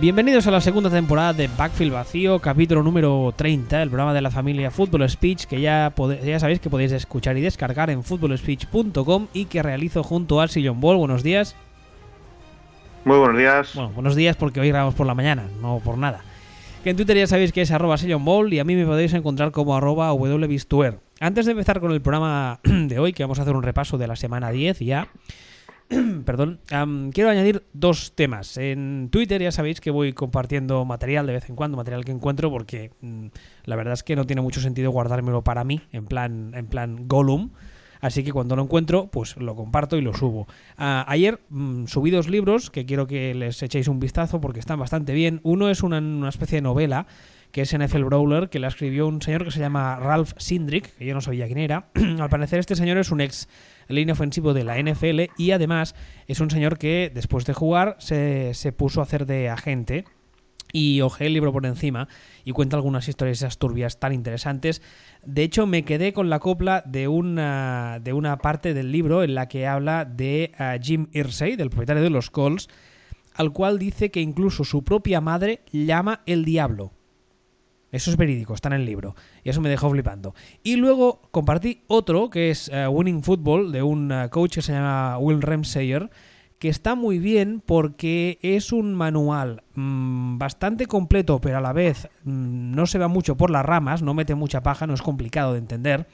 Bienvenidos a la segunda temporada de Backfield Vacío, capítulo número 30, el programa de la familia Football Speech, que ya, ya sabéis que podéis escuchar y descargar en footballspeech.com y que realizo junto a Sillon Ball. Buenos días. Muy buenos días. Bueno, buenos días porque hoy grabamos por la mañana, no por nada. Que en Twitter ya sabéis que es arroba Ball y a mí me podéis encontrar como arroba wbistuer. Antes de empezar con el programa de hoy, que vamos a hacer un repaso de la semana 10 ya, perdón, quiero añadir dos temas. En Twitter ya sabéis que voy compartiendo material de vez en cuando, material que encuentro, porque mm, la verdad es que no tiene mucho sentido guardármelo para mí, en plan, en plan Gollum. Así que cuando lo encuentro, pues lo comparto y lo subo. Ah, ayer mm, subí dos libros que quiero que les echéis un vistazo porque están bastante bien. Uno es una, una especie de novela que es NFL Brawler, que la escribió un señor que se llama Ralph Sindrick, que yo no sabía quién era. Al parecer este señor es un ex línea ofensivo de la NFL y además es un señor que después de jugar se, puso a hacer de agente y ojé el libro por encima y cuenta algunas historias esas turbias tan interesantes. De hecho, me quedé con la copla de una, de una parte del libro en la que habla de uh, Jim Irsay, del propietario de los Colts, al cual dice que incluso su propia madre llama el diablo. Eso es verídico, está en el libro. Y eso me dejó flipando. Y luego compartí otro, que es eh, Winning Football, de un eh, coach que se llama Will Ramsayer, que está muy bien porque es un manual mm, bastante completo, pero a la vez mm, no se va mucho por las ramas, no mete mucha paja, no es complicado de entender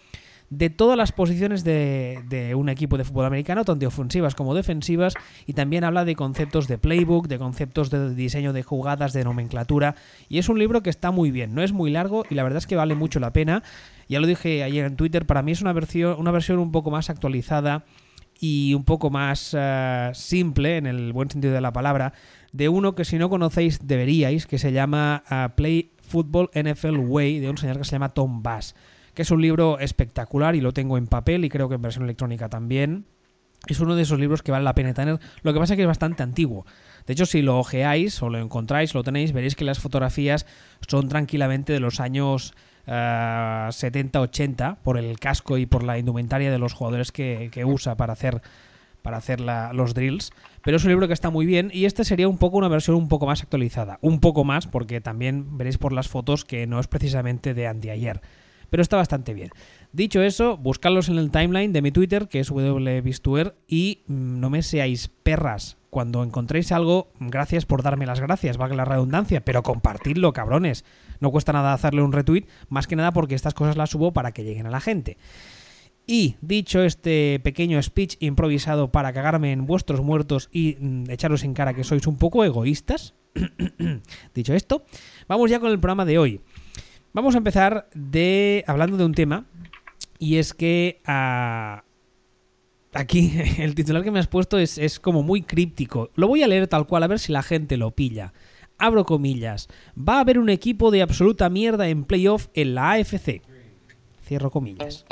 de todas las posiciones de, un equipo de fútbol americano, tanto ofensivas como defensivas, y también habla de conceptos de playbook, de conceptos de diseño de jugadas, de nomenclatura, y es un libro que está muy bien, no es muy largo y la verdad es que vale mucho la pena. Ya lo dije ayer en Twitter, para mí es una versión, una versión un poco más actualizada y un poco más eh, simple, en el buen sentido de la palabra, de uno que si no conocéis deberíais, que se llama eh, Play Football NFL Way, de un señor que se llama Tom Bass que es un libro espectacular y lo tengo en papel y creo que en versión electrónica también. Es uno de esos libros que vale la pena tener. Lo que pasa es que es bastante antiguo. De hecho, si lo ojeáis o lo encontráis, lo tenéis, veréis que las fotografías son tranquilamente de los años 70-80 eh, por el casco y por la indumentaria de los jugadores que, usa para hacer para hacer los drills, pero es un libro que está muy bien y este sería un poco una versión un poco más actualizada, un poco más porque también veréis por las fotos que no es precisamente de anteayer pero está bastante bien. Dicho eso, buscadlos en el timeline de mi Twitter, que es wbistuer, y mm, no me seáis perras. Cuando encontréis algo, gracias por darme las gracias, valga la redundancia, pero compartidlo, cabrones. No cuesta nada hacerle un retweet, más que nada porque estas cosas las subo para que lleguen a la gente. Y dicho este pequeño speech improvisado para cagarme en vuestros muertos y mm, echaros en cara que sois un poco egoístas, dicho esto, vamos ya con el programa de hoy. Vamos a empezar de hablando de un tema y es que ah, aquí el titular que me has puesto es, es como muy críptico. Lo voy a leer tal cual a ver si la gente lo pilla. Abro comillas. Va a haber un equipo de absoluta mierda en playoff en la AFC. Cierro comillas.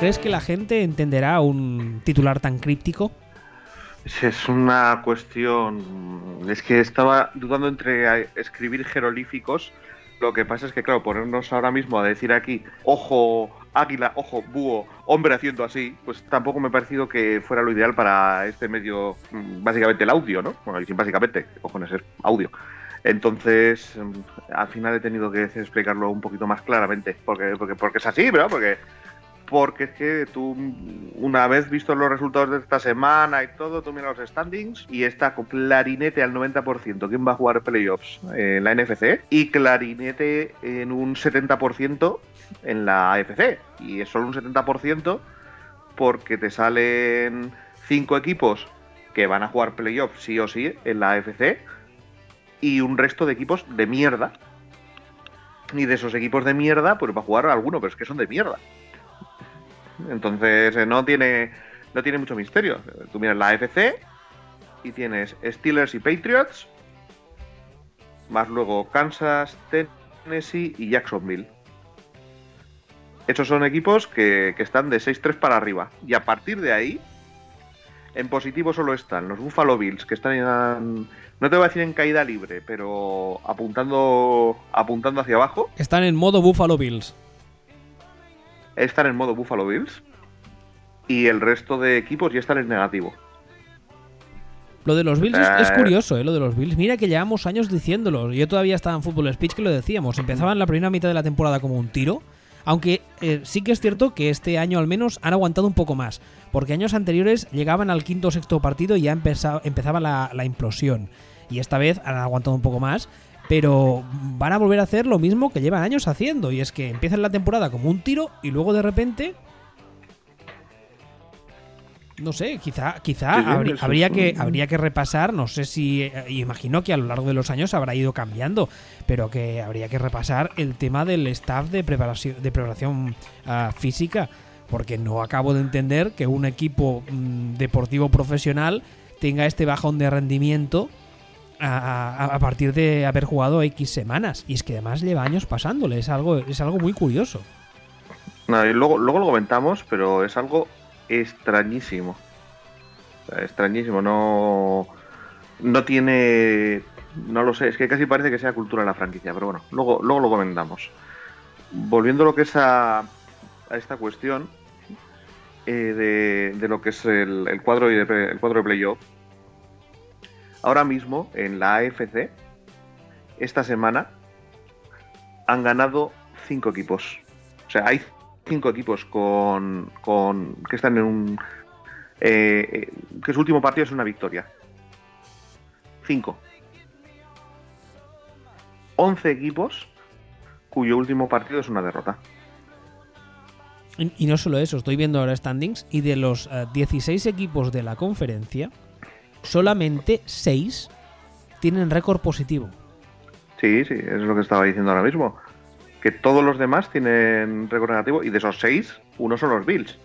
¿Crees que la gente entenderá un titular tan críptico? Es una cuestión. Es que estaba dudando entre escribir jerolíficos. Lo que pasa es que, claro, ponernos ahora mismo a decir aquí, ojo, águila, ojo, búho, hombre haciendo así, pues tampoco me ha parecido que fuera lo ideal para este medio, mm, básicamente el audio, ¿no? Bueno, y básicamente, cojones, es audio. Entonces, mm, al final he tenido que explicarlo un poquito más claramente, porque, porque, porque es así, ¿verdad? Porque porque es que tú, una vez visto los resultados de esta semana y todo, tú miras los standings y está con clarinete al 90% quién va a jugar playoffs en la NFC y clarinete en un 70% en la AFC. Y es solo un 70% porque te salen cinco equipos que van a jugar playoffs sí o sí en la AFC y un resto de equipos de mierda. Y de esos equipos de mierda, pues va a jugar alguno, pero es que son de mierda. Entonces eh, no tiene, no tiene mucho misterio. Tú miras la AFC y tienes Steelers y Patriots, más luego Kansas, Tennessee y Jacksonville. Esos son equipos que, están de 6-3 para arriba. Y a partir de ahí, en positivo solo están los Buffalo Bills, que están en, no te voy a decir en caída libre, pero apuntando, apuntando hacia abajo. Están en modo Buffalo Bills. Están en modo Buffalo Bills y el resto de equipos ya están en negativo. Lo de los Bills es, es Eh. curioso, ¿eh? Lo de los Bills. Mira que llevamos años diciéndolo. Yo todavía estaba en Fútbol Speech que lo decíamos. Empezaban la primera mitad de la temporada como un tiro. Aunque eh, sí que es cierto que este año al menos han aguantado un poco más. Porque años anteriores llegaban al quinto o sexto partido y ya empeza- empezaba la, la implosión. Y esta vez han aguantado un poco más. Pero van a volver a hacer lo mismo que llevan años haciendo. Y es que empiezan la temporada como un tiro y luego de repente no sé, quizá, quizá habría, que, habría que repasar, no sé si, eh, imagino que a lo largo de los años habrá ido cambiando, pero que habría que repasar el tema del staff de preparación, de preparación ah, física, porque no acabo de entender que un equipo mm, deportivo profesional tenga este bajón de rendimiento a, partir de haber jugado X semanas. Y es que además lleva años pasándole, es algo, es algo muy curioso. Y luego, luego lo comentamos, pero es algo extrañísimo. O extrañísimo, no. No tiene. No lo sé, es que casi parece que sea cultura de la franquicia, pero bueno, luego, luego lo comentamos. Volviendo a lo que es a, a esta cuestión eh, de, de lo que es el, el cuadro pre- el cuadro de playoff, ahora mismo en la AFC, esta semana, han ganado cinco equipos. O sea, hay cinco equipos con, con que están en un eh, eh, que su último partido es una victoria. Cinco. 11 equipos cuyo último partido es una derrota. Y, no solo eso, estoy viendo ahora standings y de los eh, 16 equipos de la conferencia, solamente 6 tienen récord positivo. Sí, sí, es lo que estaba diciendo ahora mismo. Que todos los demás tienen récord negativo y de esos seis, uno son los Bills.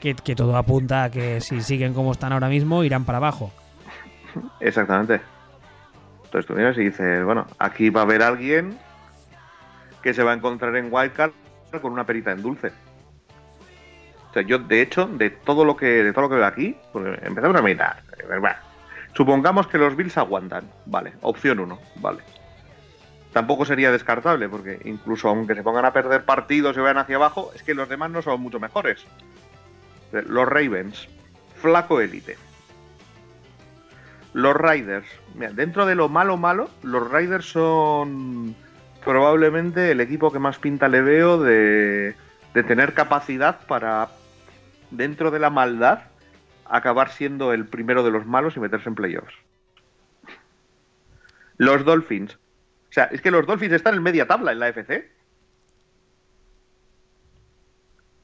Que, que todo apunta a que si siguen como están ahora mismo, irán para abajo. Exactamente. Entonces tú miras y dices, bueno, aquí va a haber alguien que se va a encontrar en Wildcard con una perita en dulce. O sea, yo de hecho, de todo lo que, de todo lo que veo aquí, porque empezamos a mirar. supongamos que los Bills aguantan. Vale, opción uno, vale. Tampoco sería descartable, porque incluso aunque se pongan a perder partidos y vayan hacia abajo, es que los demás no son mucho mejores. Los Ravens, flaco élite. Los Riders, mira, dentro de lo malo malo, los Riders son probablemente el equipo que más pinta le veo de, de tener capacidad para, dentro de la maldad, acabar siendo el primero de los malos y meterse en playoffs. Los Dolphins. O sea, es que los Dolphins están en media tabla en la FC.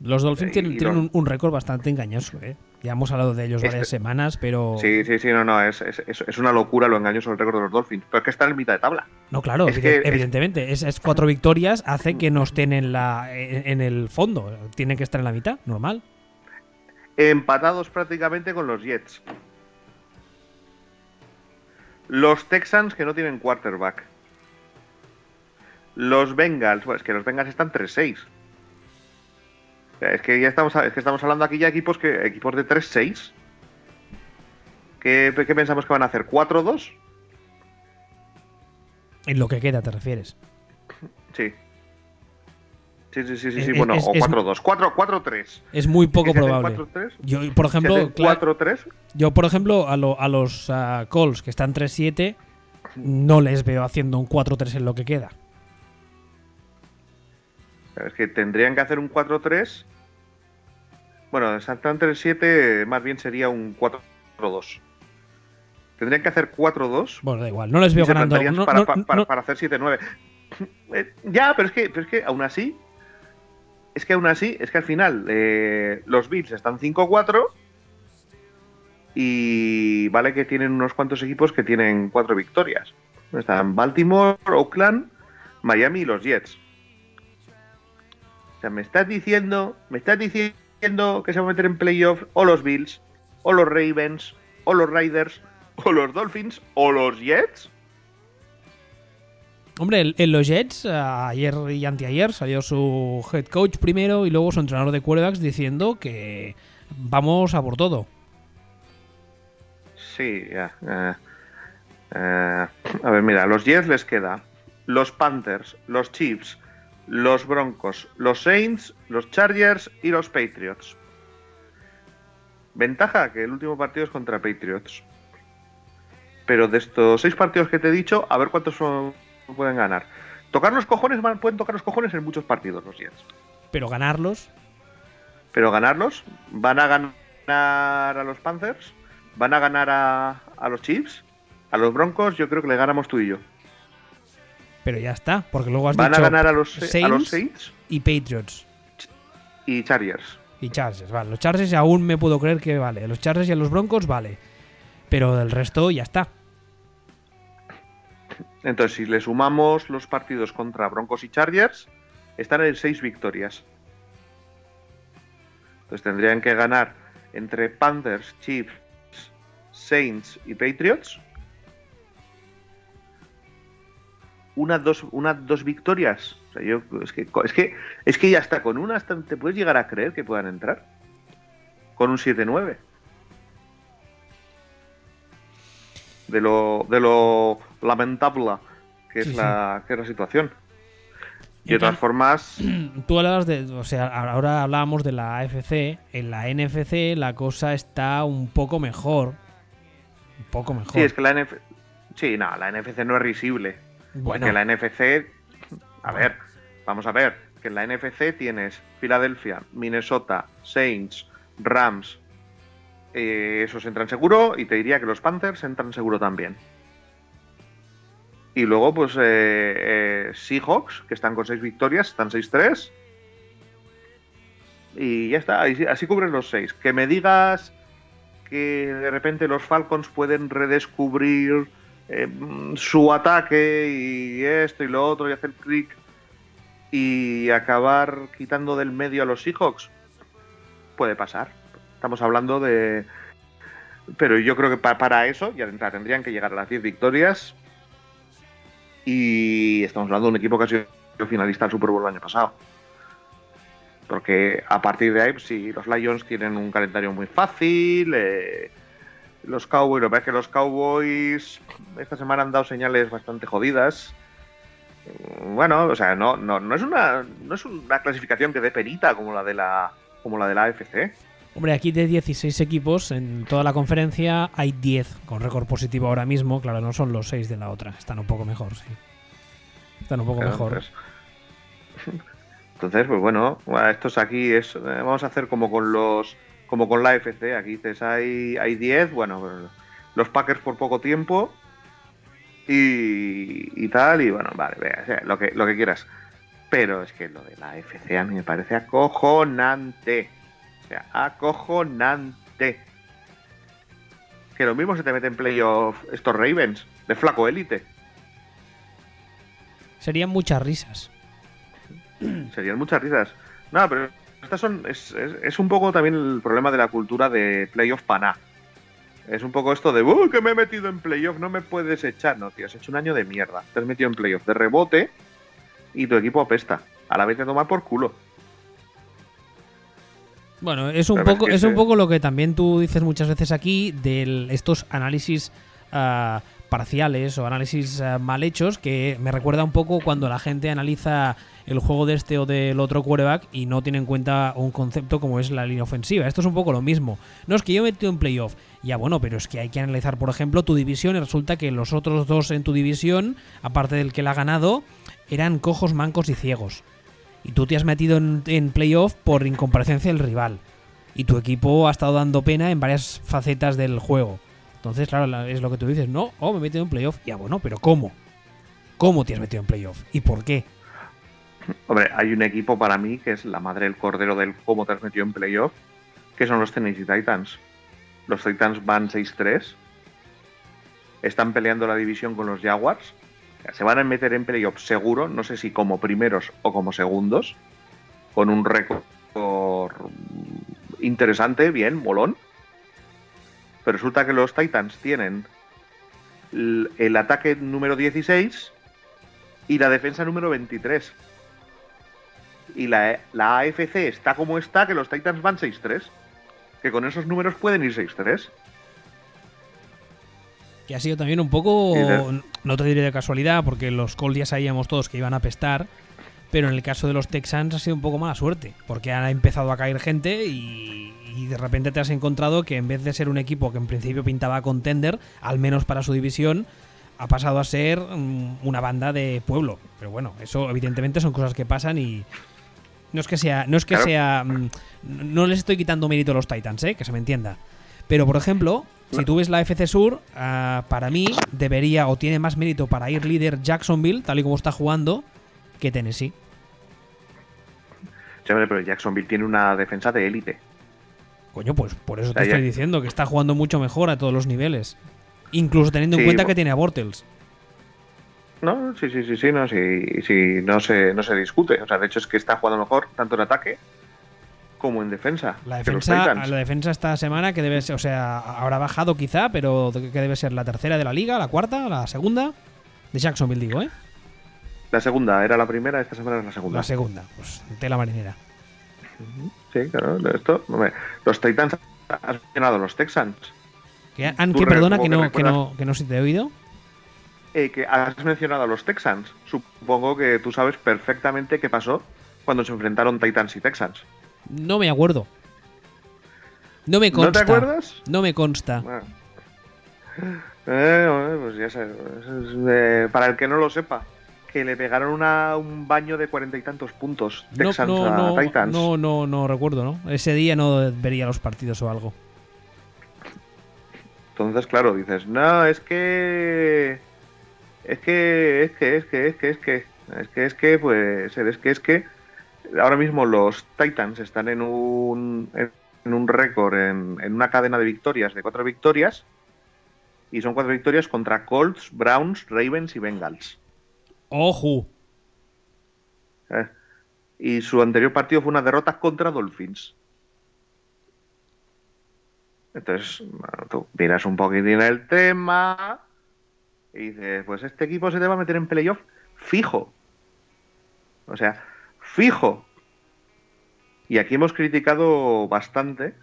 Los Dolphins Y tienen, un, un récord bastante engañoso, ¿eh? Ya hemos hablado de ellos Este- varias semanas, pero... Sí, sí, sí, no, no, es, es, una locura lo engañoso del récord de los Dolphins. Pero es que están en mitad de tabla. No, claro, Es que evidentemente. Esas cuatro victorias hacen que no estén en, la, en, en el fondo. Tienen que estar en la mitad, normal. Empatados prácticamente con los Jets. Los Texans que no tienen quarterback. Los Bengals, bueno, es que los Bengals están 3-6. O sea, Es que ya estamos, es que estamos hablando aquí ya equipos que equipos de 3-6. ¿Qué, ¿Qué pensamos que van a hacer? ¿4-2? En lo que queda, te refieres. Sí. Sí, sí, sí, sí, Es- sí. es- bueno, es- o es- 4-2. 4 4-3. Es muy poco ¿Que se hacen probable. 4-3? Yo, por ¿Se ejemplo, hacen cla- 4-3? yo, por ejemplo, a, lo- a los ah, Colts que están 3-7, no les veo haciendo un 4-3 en lo que queda. Es que tendrían que hacer un 4-3. Bueno, Santan 3-7 más bien sería un 4-2. Tendrían que hacer 4-2 Bueno, da igual, no les veo ganando. no- para, no- pa- para- no- para hacer 7-9. Eh, ya, pero es, que, pero es que aún así. Es que aún así, es que al final eh, los Bills están 5-4 y vale que tienen unos cuantos equipos que tienen 4 victorias. Están Baltimore, Oakland, Miami y los Jets. O sea, me estás diciendo, me estás diciendo que se va a meter en playoff o los Bills, o los Ravens, o los Riders, o los Dolphins, o los Jets. Hombre, en los Jets, ah, ayer y anteayer salió su head coach primero y luego su entrenador de quarterbacks diciendo que vamos a por todo. Sí, ya. eh, eh, a ver, mira, los Jets les queda los Panthers, los Chiefs, los Broncos, los Saints, los Chargers y los Patriots. Ventaja que el último partido es contra Patriots. Pero de estos seis partidos que te he dicho, a ver cuántos son- pueden ganar. Tocar los cojones, pueden tocar los cojones en muchos partidos los Jets. Pero ganarlos, Pero ganarlos, van a ganar a los Panthers, van a ganar a, a los Chiefs, a los Broncos, yo creo que le ganamos tú y yo. pero ya está. Porque luego has Van a dicho ganar a los, a los Saints Saints y Patriots. y Chargers. Y Chargers, vale. Los Chargers aún me puedo creer que vale. Los Chargers y a los Broncos, vale. Pero del resto ya está. Entonces, si le sumamos los partidos contra Broncos y Chargers, están en seis victorias. Entonces tendrían que ganar entre Panthers, Chiefs, Saints y Patriots. Una, dos, dos victorias. O sea, yo, es, que, es, que, es que ya está, con una te puedes llegar a creer que puedan entrar. Con un 7-9. De lo, de lo lamentable que es, sí. la, que es la situación. Y De todas formas, Tú hablabas de. O sea, ahora hablábamos de la AFC. En la NFC la cosa está un poco mejor. Un poco mejor. sí, es que la NFC. Sí, no, la NFC no es risible. bueno, Que la NFC. A ver, vamos a ver. Que en la NFC tienes Filadelfia, Minnesota, Saints, Rams. eh, esos entran seguro. Y te diría que los Panthers entran seguro también. Y luego, pues, eh, eh, Seahawks, que están con 6 victorias, están 6-3. Y ya está, así, así los 6. Que me digas que de repente los Falcons pueden redescubrir eh, su ataque y esto y lo otro y hacer clic y acabar quitando del medio a los Seahawks. Puede pasar. Estamos hablando de... Pero yo creo que pa- para eso ya tendrían que llegar a las 10 victorias y estamos hablando de un equipo que ha sido finalista del Super Bowl el año pasado. Porque a partir de ahí, pues, sí, los Lions tienen un calendario muy fácil. eh, los Cowboys, lo que pasa es que los Cowboys esta semana han dado señales bastante jodidas. Bueno, o sea, no, no, no es una no es una clasificación que dé penita como la de la como la de la AFC. Hombre, aquí de 16 equipos en toda la conferencia hay 10 con récord positivo ahora mismo. Claro, no son los 6 de la otra. Están un poco mejor, sí. Están un poco Claro, mejor. Entonces, entonces, pues bueno, estos aquí es eh, vamos a hacer como con los como con la AFC. Aquí dices hay hay 10, bueno, pues, los Packers por poco tiempo y, y tal y bueno, vale, vea, lo que lo que quieras. Pero es que lo de la AFC a mí me parece acojonante. O sea, acojonante. Que lo mismo se te mete en playoff estos Ravens de flaco élite. Serían muchas risas. Serían muchas risas. No, pero estas son. Es, es- es un poco también el problema de la cultura de playoff paná. Es un poco esto de, ¡uh, que me he metido en playoff! No me puedes echar. No, tío, has hecho un año de mierda. Te has metido en playoff de rebote y tu equipo apesta. A la vez de tomar por culo. Bueno, es un poco, es un poco lo que también tú dices muchas veces aquí de estos análisis ah, parciales o análisis ah, mal hechos que me recuerda un poco cuando la gente analiza el juego de este o del otro quarterback y no tiene en cuenta un concepto como es la línea ofensiva. Esto es un poco lo mismo. No es que yo metido en playoff. Ya bueno, pero es que hay que analizar, por ejemplo, tu división y resulta que los otros dos en tu división, aparte del que la ha ganado, eran cojos, mancos y ciegos y tú te has metido en, playoff por incomparecencia del rival. Y tu equipo ha estado dando pena en varias facetas del juego. Entonces, claro, la- es lo que tú dices. No, oh, me he metido en playoff. Ya, bueno, pero ¿cómo? ¿Cómo te has metido en playoff? ¿Y por qué? Hombre, hay un equipo para mí que es la madre del cordero del cómo te has metido en playoff, que son los Tennessee Titans. Los Titans van 6-3. Están peleando la división con los Jaguars. Se van a meter en playoff seguro, no sé si como primeros o como segundos, con un récord interesante, bien, molón. Pero resulta que los Titans tienen el, el ataque número 16 y la defensa número 23 y la, la AFC está como está, que los Titans van 6-3. Que con esos números pueden ir 6-3. Que ha sido también un poco, no te diré de casualidad, porque los Colts ya sabíamos todos que iban a pestar, Pero en el caso de los Texans ha sido un poco mala suerte, porque ha empezado a caer gente y, y de repente te has encontrado que en vez de ser un equipo que en principio pintaba contender, al menos para su división, ha pasado a ser mm, una banda de pueblo. Pero bueno, eso evidentemente son cosas que pasan y no es que sea, no es que Claro. sea, mm, no les estoy quitando mérito a los Titans, ¿eh? que se me entienda. Pero por ejemplo, si tú ves la FC Sur, ah, para mí debería o tiene más mérito para ir líder Jacksonville, tal y como está jugando, que Tennessee. Hombre, pero Jacksonville tiene una defensa de élite. Coño, pues por eso te estoy diciendo que está jugando mucho mejor a todos los niveles. Incluso teniendo en cuenta que tiene a Bortles. No, sí, sí, sí, sí, no, sí, sí, no se, no se discute. O sea, de hecho es que está jugando mejor tanto en ataque como en defensa. La defensa, la defensa esta semana que debe ser, o sea, habrá bajado quizá, pero que debe ser la tercera de la liga, la cuarta, la segunda. De Jacksonville digo, ¿eh? La segunda era la primera, esta semana es la segunda. La segunda, pues tela marinera. Sí, claro, esto. hombre, los Titans has mencionado los Texans. ¿Que, han, Tú que perdona que como que no, que, no, que no se te he oído? Eh, que has mencionado a los Texans. Supongo que tú sabes perfectamente qué pasó cuando se enfrentaron Titans y Texans. No me acuerdo. No me ¿No consta. te acuerdas? No me consta. Bueno. Eh, pues ya sabes. es, eh, para el que no lo sepa, que le pegaron una- un baño de cuarenta y tantos puntos No, Texans no, a no, Titans. no, no, no recuerdo, ¿no? Ese día no vería los partidos o algo. Entonces, claro, dices, no, es que. Es que, es que, es que, es que, es que. Es que, es que, pues. Es que, es que. Ahora mismo los Titans están en un. En un récord, en, en una cadena de victorias, de cuatro victorias. Y son cuatro victorias contra Colts, Browns, Ravens y Bengals. ¡Ojo! Eh, Y su anterior partido fue una derrota contra Dolphins. Entonces, bueno, tú miras un poquitín el tema y dices, pues este equipo se te va a meter en playoff fijo. O sea, fijo. Y aquí hemos criticado bastante,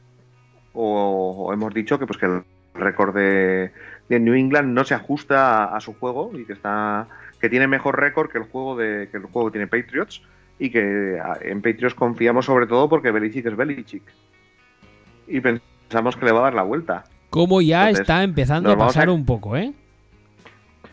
o, o hemos dicho que pues que el récord de, de New England no se ajusta a, a su juego y que está que tiene mejor récord que el juego de que el juego tiene Patriots y que en Patriots confiamos sobre todo porque Belichick es Belichick y pensamos que le va a dar la vuelta. Como ya Entonces, está empezando a pasar a- un poco, ¿eh?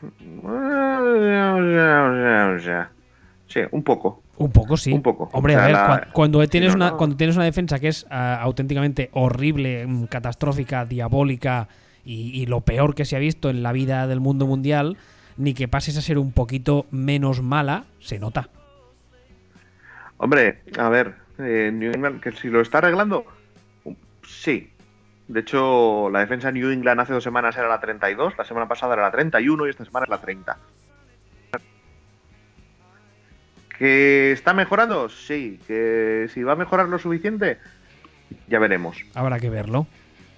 Sí, un poco. Un poco, sí. Un poco. Hombre, O sea, a ver, la- cuando, tienes no, una, no. cuando tienes una defensa que es ah, auténticamente horrible, mm, catastrófica, diabólica y, y lo peor que se ha visto en la vida del mundo mundial, ni que pases a ser un poquito menos mala, se nota. Hombre, a ver, eh, New England, que si lo está arreglando, um, sí. De hecho, la defensa de New England hace dos semanas era la 32, la semana pasada era la 31 y esta semana es la 30. ¿Que está mejorando? Sí. ¿Que si va a mejorar lo suficiente? Ya veremos. Habrá que verlo.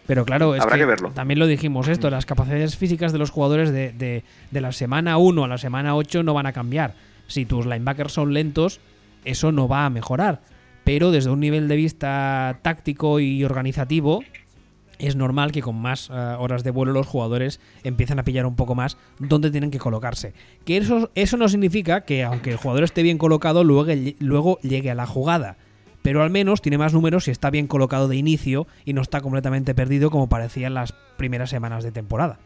Pero claro, es Habrá que, que verlo. también lo dijimos esto, las capacidades físicas de los jugadores de, de- de la semana 1 a la semana 8 no van a cambiar. Si tus linebackers son lentos, eso no va a mejorar. Pero desde un nivel de vista táctico y organizativo, es normal que con más eh, horas de vuelo los jugadores empiezan a pillar un poco más dónde tienen que colocarse. Que eso, eso no significa que aunque el jugador esté bien colocado, luego, luego llegue a la jugada. Pero al menos tiene más números si está bien colocado de inicio y no está completamente perdido como parecía en las primeras semanas de temporada.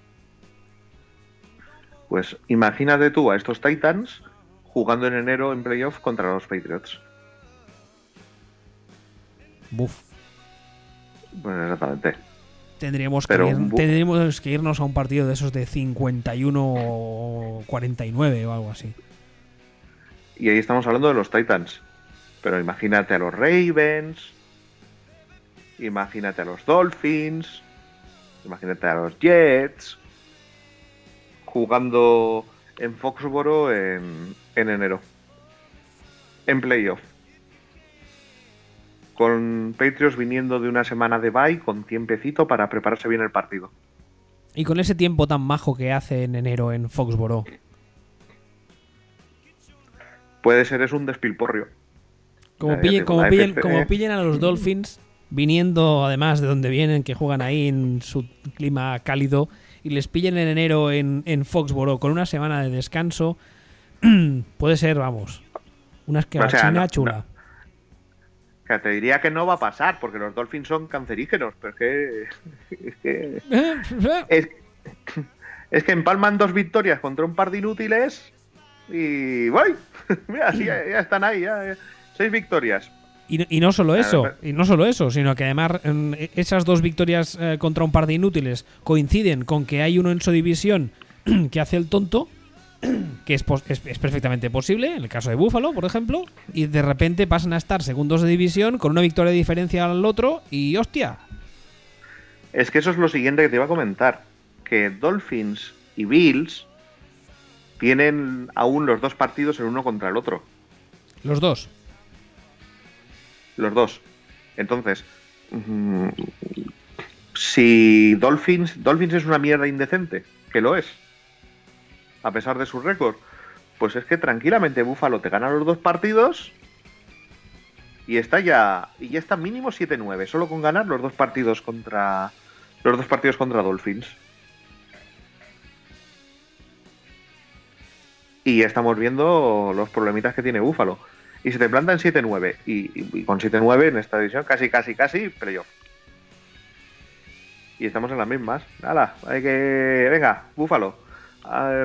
Pues imagínate tú a estos Titans jugando en enero en playoff contra los Patriots. Buf. Pues exactamente. Tendríamos que, ir- tendríamos que irnos a un partido de esos de 51-49 o algo así. Y ahí estamos hablando de los Titans. Pero imagínate a los Ravens, imagínate a los Dolphins, imagínate a los Jets, jugando en Foxboro en, en enero. En playoff. Con Patriots viniendo de una semana de bye con tiempecito para prepararse bien el partido. Y con ese tiempo tan majo que hace en enero en Foxboro. Puede ser es un despilporrio. Como digo, como pillen- FC. como pillen a los Dolphins, viniendo además de donde vienen, que juegan ahí en su clima cálido, y les pillen en enero en, en Foxboro con una semana de descanso, puede ser, vamos. Una no, chula. Que te diría que no va a pasar, porque los Dolphins son cancerígenos, pero es que. Es que. Es, es que empalman dos victorias contra un par de inútiles y. ¡Voy! Mira, sí, ya, ya están ahí, ya, ya. Seis victorias. Y, y no solo eso, y no solo eso, sino que además mm, esas dos victorias eh, contra un par de inútiles coinciden con que hay uno en su división que hace el tonto, que es, es perfectamente posible, en el caso de Buffalo, por ejemplo, y de repente pasan a estar segundos de división con una victoria de diferencia al otro y hostia, Es que eso es lo siguiente que te iba a comentar. Que Dolphins y Bills tienen aún los dos partidos el uno contra el otro. los dos. Los dos. Entonces, mm, si Dolphins, Dolphins es una mierda indecente, que lo es, a pesar de su récord, pues es que tranquilamente Buffalo te gana los dos partidos y está ya y ya está mínimo 7-9, solo con ganar los dos partidos contra los dos partidos contra Dolphins. Y ya estamos viendo los problemitas que tiene Buffalo. Y se te planta en 7-9. Y, con 7-9 en esta división, casi, casi, casi, playoff. Y estamos en las mismas. Nada, hay que. Venga, Búfalo.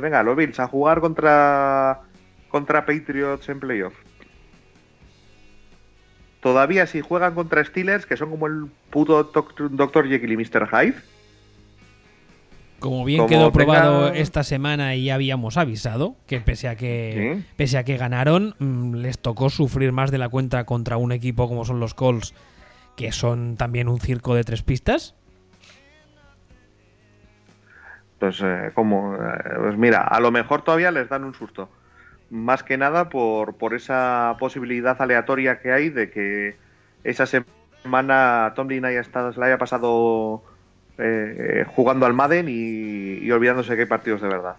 Venga, los Bills a jugar contra. contra Patriots en playoff. Todavía si juegan contra Steelers, que son como el puto Dr. Jekyll y Mr. Hyde. Como bien Como quedó probado esta semana y ya habíamos avisado que pese a que Sí. pese a que ganaron mm, les tocó sufrir más de la cuenta contra un equipo como son los Colts que son también un circo de tres pistas. Pues, eh, como, eh, pues mira, a lo mejor todavía les dan un susto. Más que nada por, por esa posibilidad aleatoria que hay de que esa semana Tomlin haya estado, se la haya pasado eh, eh, jugando al Madden y, y olvidándose que hay partidos de verdad.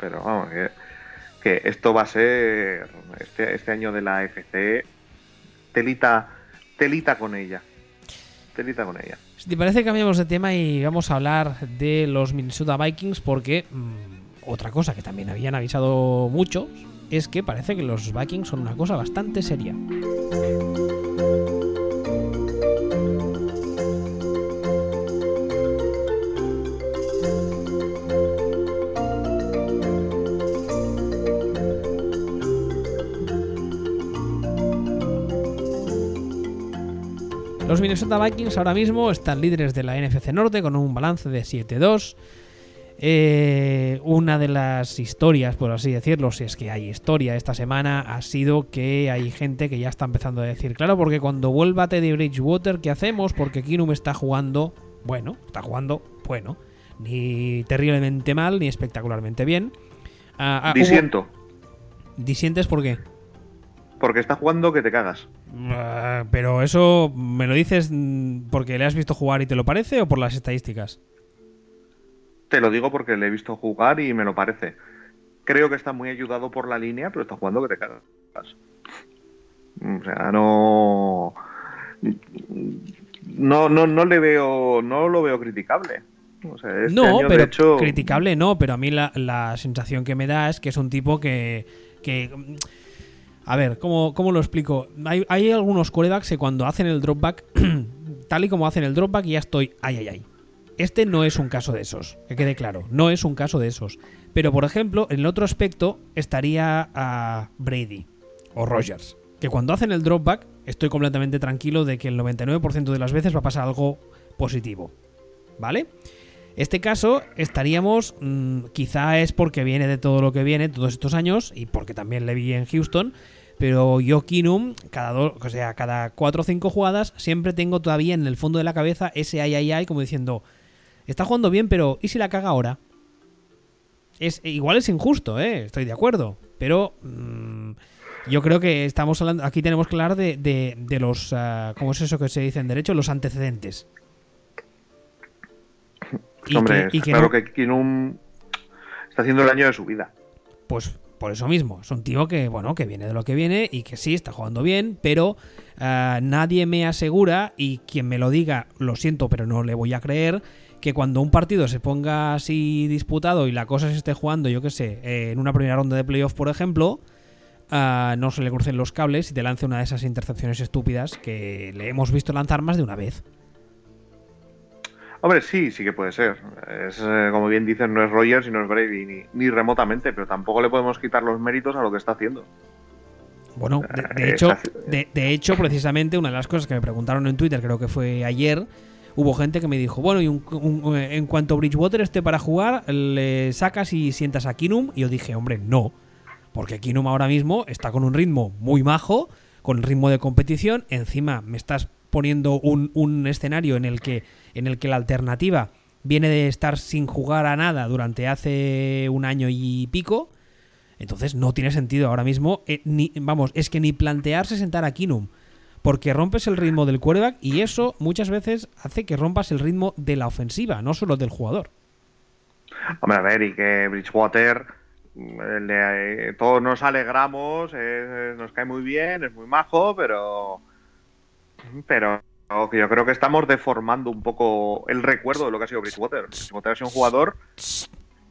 Pero vamos, que, que esto va a ser este, este año de la FC telita, telita con ella. Telita con ella. Si te parece cambiamos de tema y vamos a hablar de los Minnesota Vikings porque mm, otra cosa que también habían avisado muchos es que parece que los Vikings son una cosa bastante seria. Los Minnesota Vikings ahora mismo están líderes de la NFC Norte con un balance de 7-2. Eh, una de las historias, por así decirlo, si es que hay historia esta semana, ha sido que hay gente que ya está empezando a decir, claro, porque cuando vuelva Teddy Bridgewater, ¿qué hacemos? Porque Kinum está jugando, bueno, está jugando, bueno, ni terriblemente mal, ni espectacularmente bien. Ah, ah, Disiento, ¿Disientes por qué? Porque está jugando que te cagas. Ah, pero eso, ¿me lo dices porque le has visto jugar y te lo parece o por las estadísticas? Te lo digo porque le he visto jugar y me lo parece. Creo que está muy ayudado por la línea, pero está jugando que te cagas. O sea, no. No, no, no le veo. No lo veo criticable. O sea, este no, año, pero de hecho, criticable no, pero a mí la, la sensación que me da es que es un tipo que... que a ver, ¿cómo, cómo lo explico? Hay, algunos quarterbacks que cuando hacen el dropback, tal y como hacen el dropback, ya estoy... Ay, ay, ay. Este no es un caso de esos, que quede claro, no es un caso de esos. Pero, por ejemplo, en el otro aspecto estaría a Brady o Rogers, que cuando hacen el dropback estoy completamente tranquilo de que el 99% de las veces va a pasar algo positivo. ¿Vale? Este caso estaríamos, mm, quizá es porque viene de todo lo que viene todos estos años y porque también le vi en Houston, pero yo Kinum, cada do- o sea, cada cuatro o cinco jugadas siempre tengo todavía en el fondo de la cabeza ese ay ay ay como diciendo, está jugando bien, pero ¿y si la caga ahora? Es, igual es injusto, ¿eh? estoy de acuerdo, pero mm, yo creo que estamos hablando, aquí tenemos que hablar de, de- de los, ah, ¿cómo es eso que se dice en derecho? Los antecedentes. Y hombre, que- y que claro no- que Kinum está haciendo el año de su vida. Pues por eso mismo, es un tío que, bueno, que viene de lo que viene y que sí, está jugando bien, pero ah, nadie me asegura, y quien me lo diga, lo siento, pero no le voy a creer, que cuando un partido se ponga así disputado y la cosa se esté jugando, yo qué sé, eh, en una primera ronda de playoff, por ejemplo, ah, no se le crucen los cables y te lance una de esas intercepciones estúpidas que le hemos visto lanzar más de una vez. Hombre, sí, sí que puede ser. Es, eh, como bien dicen, no es Rogers y no es Brady, ni, ni remotamente, pero tampoco le podemos quitar los méritos a lo que está haciendo. Bueno, de, de Eh, hecho, de, de hecho, precisamente una de las cosas que me preguntaron en Twitter, creo que fue ayer, hubo gente que me dijo, bueno, y un- un- en cuanto Bridgewater esté para jugar, le sacas y sientas a Kinum, y yo dije, hombre, no, porque Kinum ahora mismo está con un ritmo muy majo, con ritmo de competición, encima me estás poniendo un, escenario en el que en el que la alternativa viene de estar sin jugar a nada durante hace un año y pico. Entonces no tiene sentido ahora mismo, eh, vamos, es que ni plantearse sentar a Kinum, porque rompes el ritmo del quarterback y eso muchas veces hace que rompas el ritmo de la ofensiva, no solo del jugador. Hombre, a ver, y que Bridgewater, mm, le- todos nos alegramos, eh, nos cae muy bien, es muy majo, pero. Pero yo creo que estamos deformando un poco el recuerdo de lo que ha sido Bridgewater. Bridgewater sido un jugador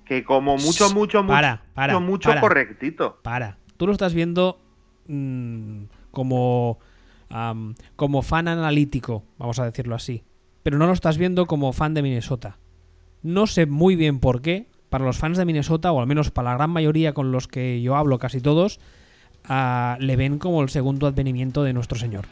que, como mucho, mucho, mucho, Para, mucho, mucho para. correctito. Para. Tú lo estás viendo mm, como, como fan analítico, vamos a decirlo así. Pero no lo estás viendo como fan de Minnesota. No sé muy bien por qué. Para los fans de Minnesota, o al menos para la gran mayoría con los que yo hablo, casi todos, ah, le ven como el segundo advenimiento de nuestro Señor.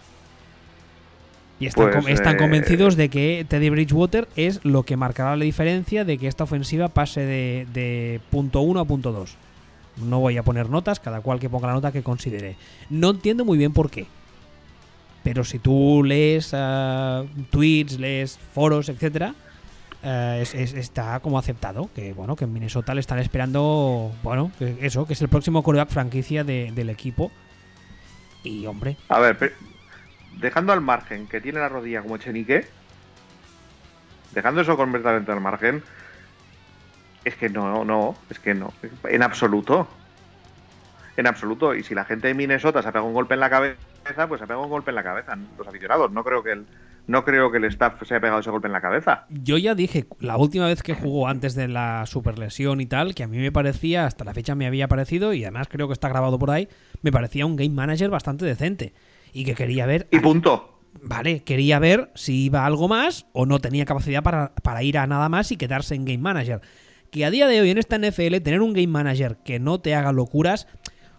Y están, Pues, están eh, convencidos de que Teddy Bridgewater es lo que marcará la diferencia de que esta ofensiva pase de, de punto 1 a punto 2. No voy a poner notas, cada cual que ponga la nota que considere. No entiendo muy bien por qué. Pero si tú lees ah, tweets, lees foros, etcétera, eh, es- es- está como aceptado que bueno que en Minnesota le están esperando bueno que eso que es el próximo quarterback franquicia de- del equipo y hombre A ver, pe- dejando al margen que tiene la rodilla como Chenique, dejando eso completamente al margen, es que no, no, es que no, en absoluto. En absoluto. Y si la gente de Minnesota se ha pegado un golpe en la cabeza, pues se ha pegado un golpe en la cabeza. Los aficionados, no creo que el, no creo que el staff se haya pegado ese golpe en la cabeza. yo ya dije la última vez que jugó antes de la superlesión y tal que a mí me parecía hasta la fecha me había parecido y además creo que está grabado por ahí me parecía un game manager bastante decente y que quería ver Y punto. Vale, quería ver si iba a algo más o no tenía capacidad para, para ir a nada más y quedarse en Game Manager. Que a día de hoy en esta NFL tener un Game Manager que no te haga locuras,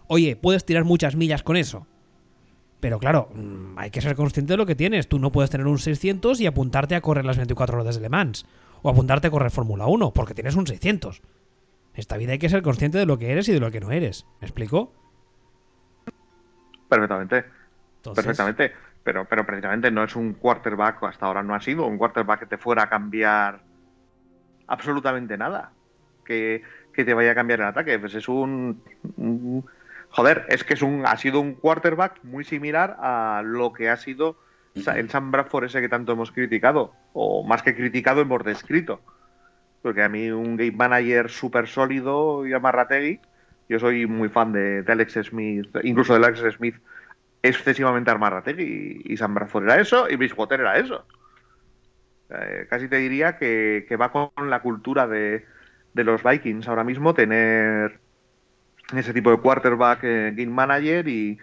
oye, puedes tirar muchas millas con eso. Pero claro, mm, hay que ser consciente de lo que tienes. Tú no puedes tener un 600 y apuntarte a correr las 24 horas de Le Mans. O apuntarte a correr Fórmula 1, porque tienes un 600. En esta vida hay que ser consciente de lo que eres y de lo que no eres. ¿Me explico? Perfectamente. Perfectamente. Pero, pero precisamente no es un quarterback, hasta ahora no ha sido un quarterback que te fuera a cambiar absolutamente nada. Que, que te vaya a cambiar el ataque. Pues es un, Joder, es que es un, ha sido un quarterback muy similar a lo que ha sido el Sam Bradford ese que tanto hemos criticado. O más que criticado, hemos descrito. Porque a mí un game manager súper sólido y amarrategui, yo soy muy fan de Alex Smith, incluso de Alex Smith excesivamente Armarrategui y, y Sam Bradford era eso y Bridgewater era eso. Eh, casi te diría que, que va con la cultura de, de los Vikings ahora mismo tener ese tipo de quarterback eh, game manager y,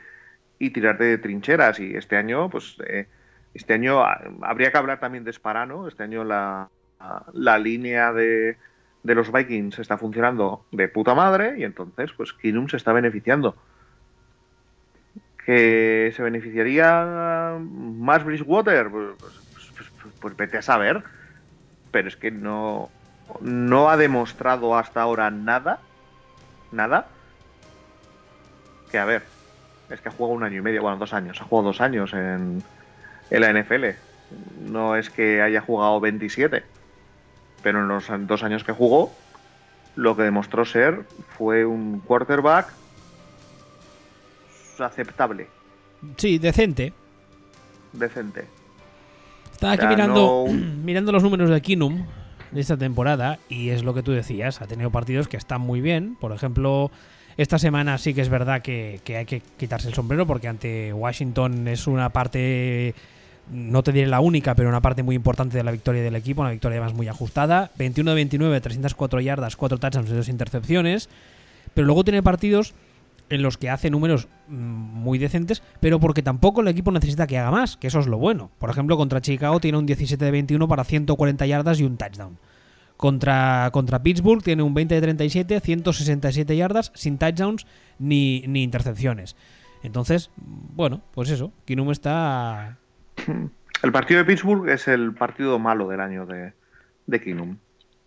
y tirar de trincheras. Y este año pues eh, este año ah, habría que hablar también de Sparano este año la, la línea de, de los Vikings está funcionando de puta madre y entonces pues Kinum se está beneficiando que se beneficiaría más Bridgewater, pues, pues- pues- pues- vete a saber. Pero es que no, no ha demostrado hasta ahora nada, nada, que a ver, es que ha jugado un año y medio, bueno, dos años, ha jugado dos años en, en la NFL. No es que haya jugado 27, pero en los dos años que jugó, lo que demostró ser fue un quarterback aceptable, sí, decente. decente. Estaba aquí O sea, mirando, no- mirando los números de Kinum de esta temporada y es lo que tú decías, ha tenido partidos que están muy bien. Por ejemplo, esta semana sí que es verdad que, que hay que quitarse el sombrero porque ante Washington es una parte, no te diré la única, pero una parte muy importante de la victoria del equipo, una victoria además muy ajustada. 21-29, 304 yardas, 4 touchdowns y 2 intercepciones. Pero luego tiene partidos en los que hace números mm, muy decentes, pero porque tampoco el equipo necesita que haga más, que eso es lo bueno. Por ejemplo, contra Chicago tiene un 17 de 21 para 140 yardas y un touchdown. Contra, contra Pittsburgh tiene un 20 de 37, 167 yardas, sin touchdowns ni, ni intercepciones. Entonces, bueno, pues eso, Kinum está... El partido de Pittsburgh es el partido malo del año de, de Kinum.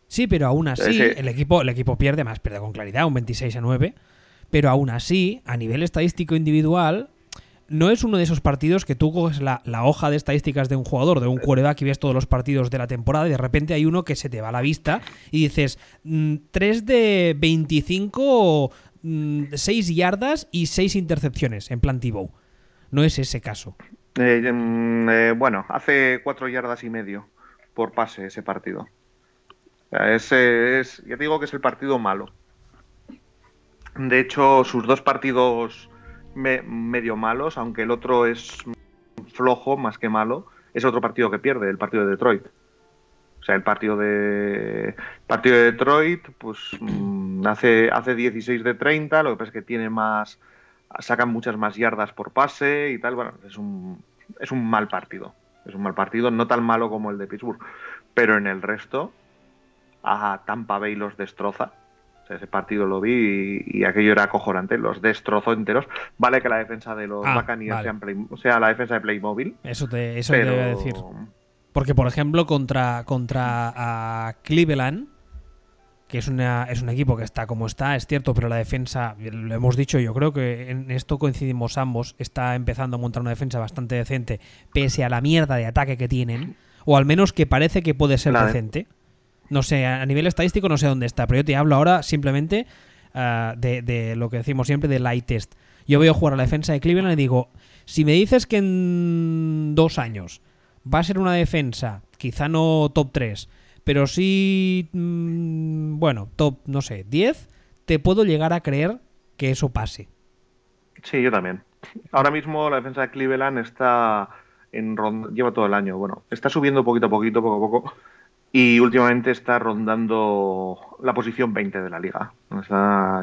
Sí, pero aún así el, equipo, el equipo pierde más, pierde con claridad, un 26 a 9. Pero aún así, a nivel estadístico individual, no es uno de esos partidos que tú coges la, hoja de estadísticas de un jugador, de un quarterback y ves todos los partidos de la temporada y de repente hay uno que se te va a la vista y dices 3 mm, de 25, 6 mm, yardas y 6 intercepciones en plan. No es ese caso. Eh, mm, eh, bueno, hace 4 yardas y medio por pase ese partido. Ese es, ya digo que es el partido malo. De hecho, sus dos partidos medio malos, aunque el otro es flojo más que malo, es otro partido que pierde, el partido de Detroit. O sea, el partido de partido de Detroit, pues mm, hace, hace 16 de 30, lo que pasa es que tiene más, sacan muchas más yardas por pase y tal. Bueno, es un, es un mal partido. Es un mal partido, no tan malo como el de Pittsburgh. Pero en el resto, a Tampa Bay los destroza ese partido lo vi y, aquello era acojonante, los destrozó enteros. Vale que la defensa de los ah, sea la defensa de Playmobil. Eso te, eso te voy a decir. Porque, por ejemplo, contra, contra Cleveland, que es, una, es un equipo que está como está, es cierto, pero la defensa, lo hemos dicho, yo creo que en esto coincidimos ambos, está empezando a montar una defensa bastante decente, pese a la mierda de ataque que tienen, o al menos que parece que puede ser decente. No sé, a nivel estadístico no sé dónde está, pero yo te hablo ahora simplemente ah, de, lo que decimos siempre de light test. Yo veo jugar a la defensa de Cleveland y digo, si me dices que en dos años va a ser una defensa, quizá no top 3, pero sí, mm, bueno, top, no sé, 10, te puedo llegar a creer que eso pase. Sí, yo también. Ahora mismo la defensa de Cleveland está en lleva todo el año, bueno, está subiendo poquito a poquito, poco a poco, y últimamente está rondando la posición 20 de la liga.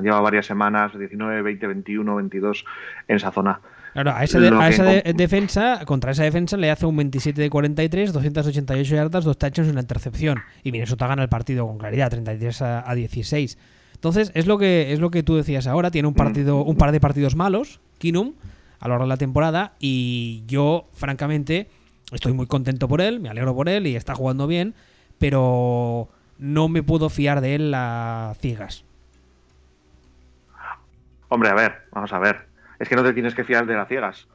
lleva varias semanas, 19, 20, 21, 22 en esa zona. Claro, a, esa, defensa, contra esa defensa le hace un 27 de 43, 288 yardas, dos touchdowns y una intercepción. Y Minnesota gana el partido con claridad, 33 a, 16. Entonces, es lo que es lo que tú decías ahora, tiene un partido un par de partidos malos, Kinum, a lo largo de la temporada y yo francamente estoy muy contento por él, me alegro por él y está jugando bien, pero no me puedo fiar de él a ciegas. Hombre, a ver, vamos a ver. Es que no te tienes que fiar de las ciegas.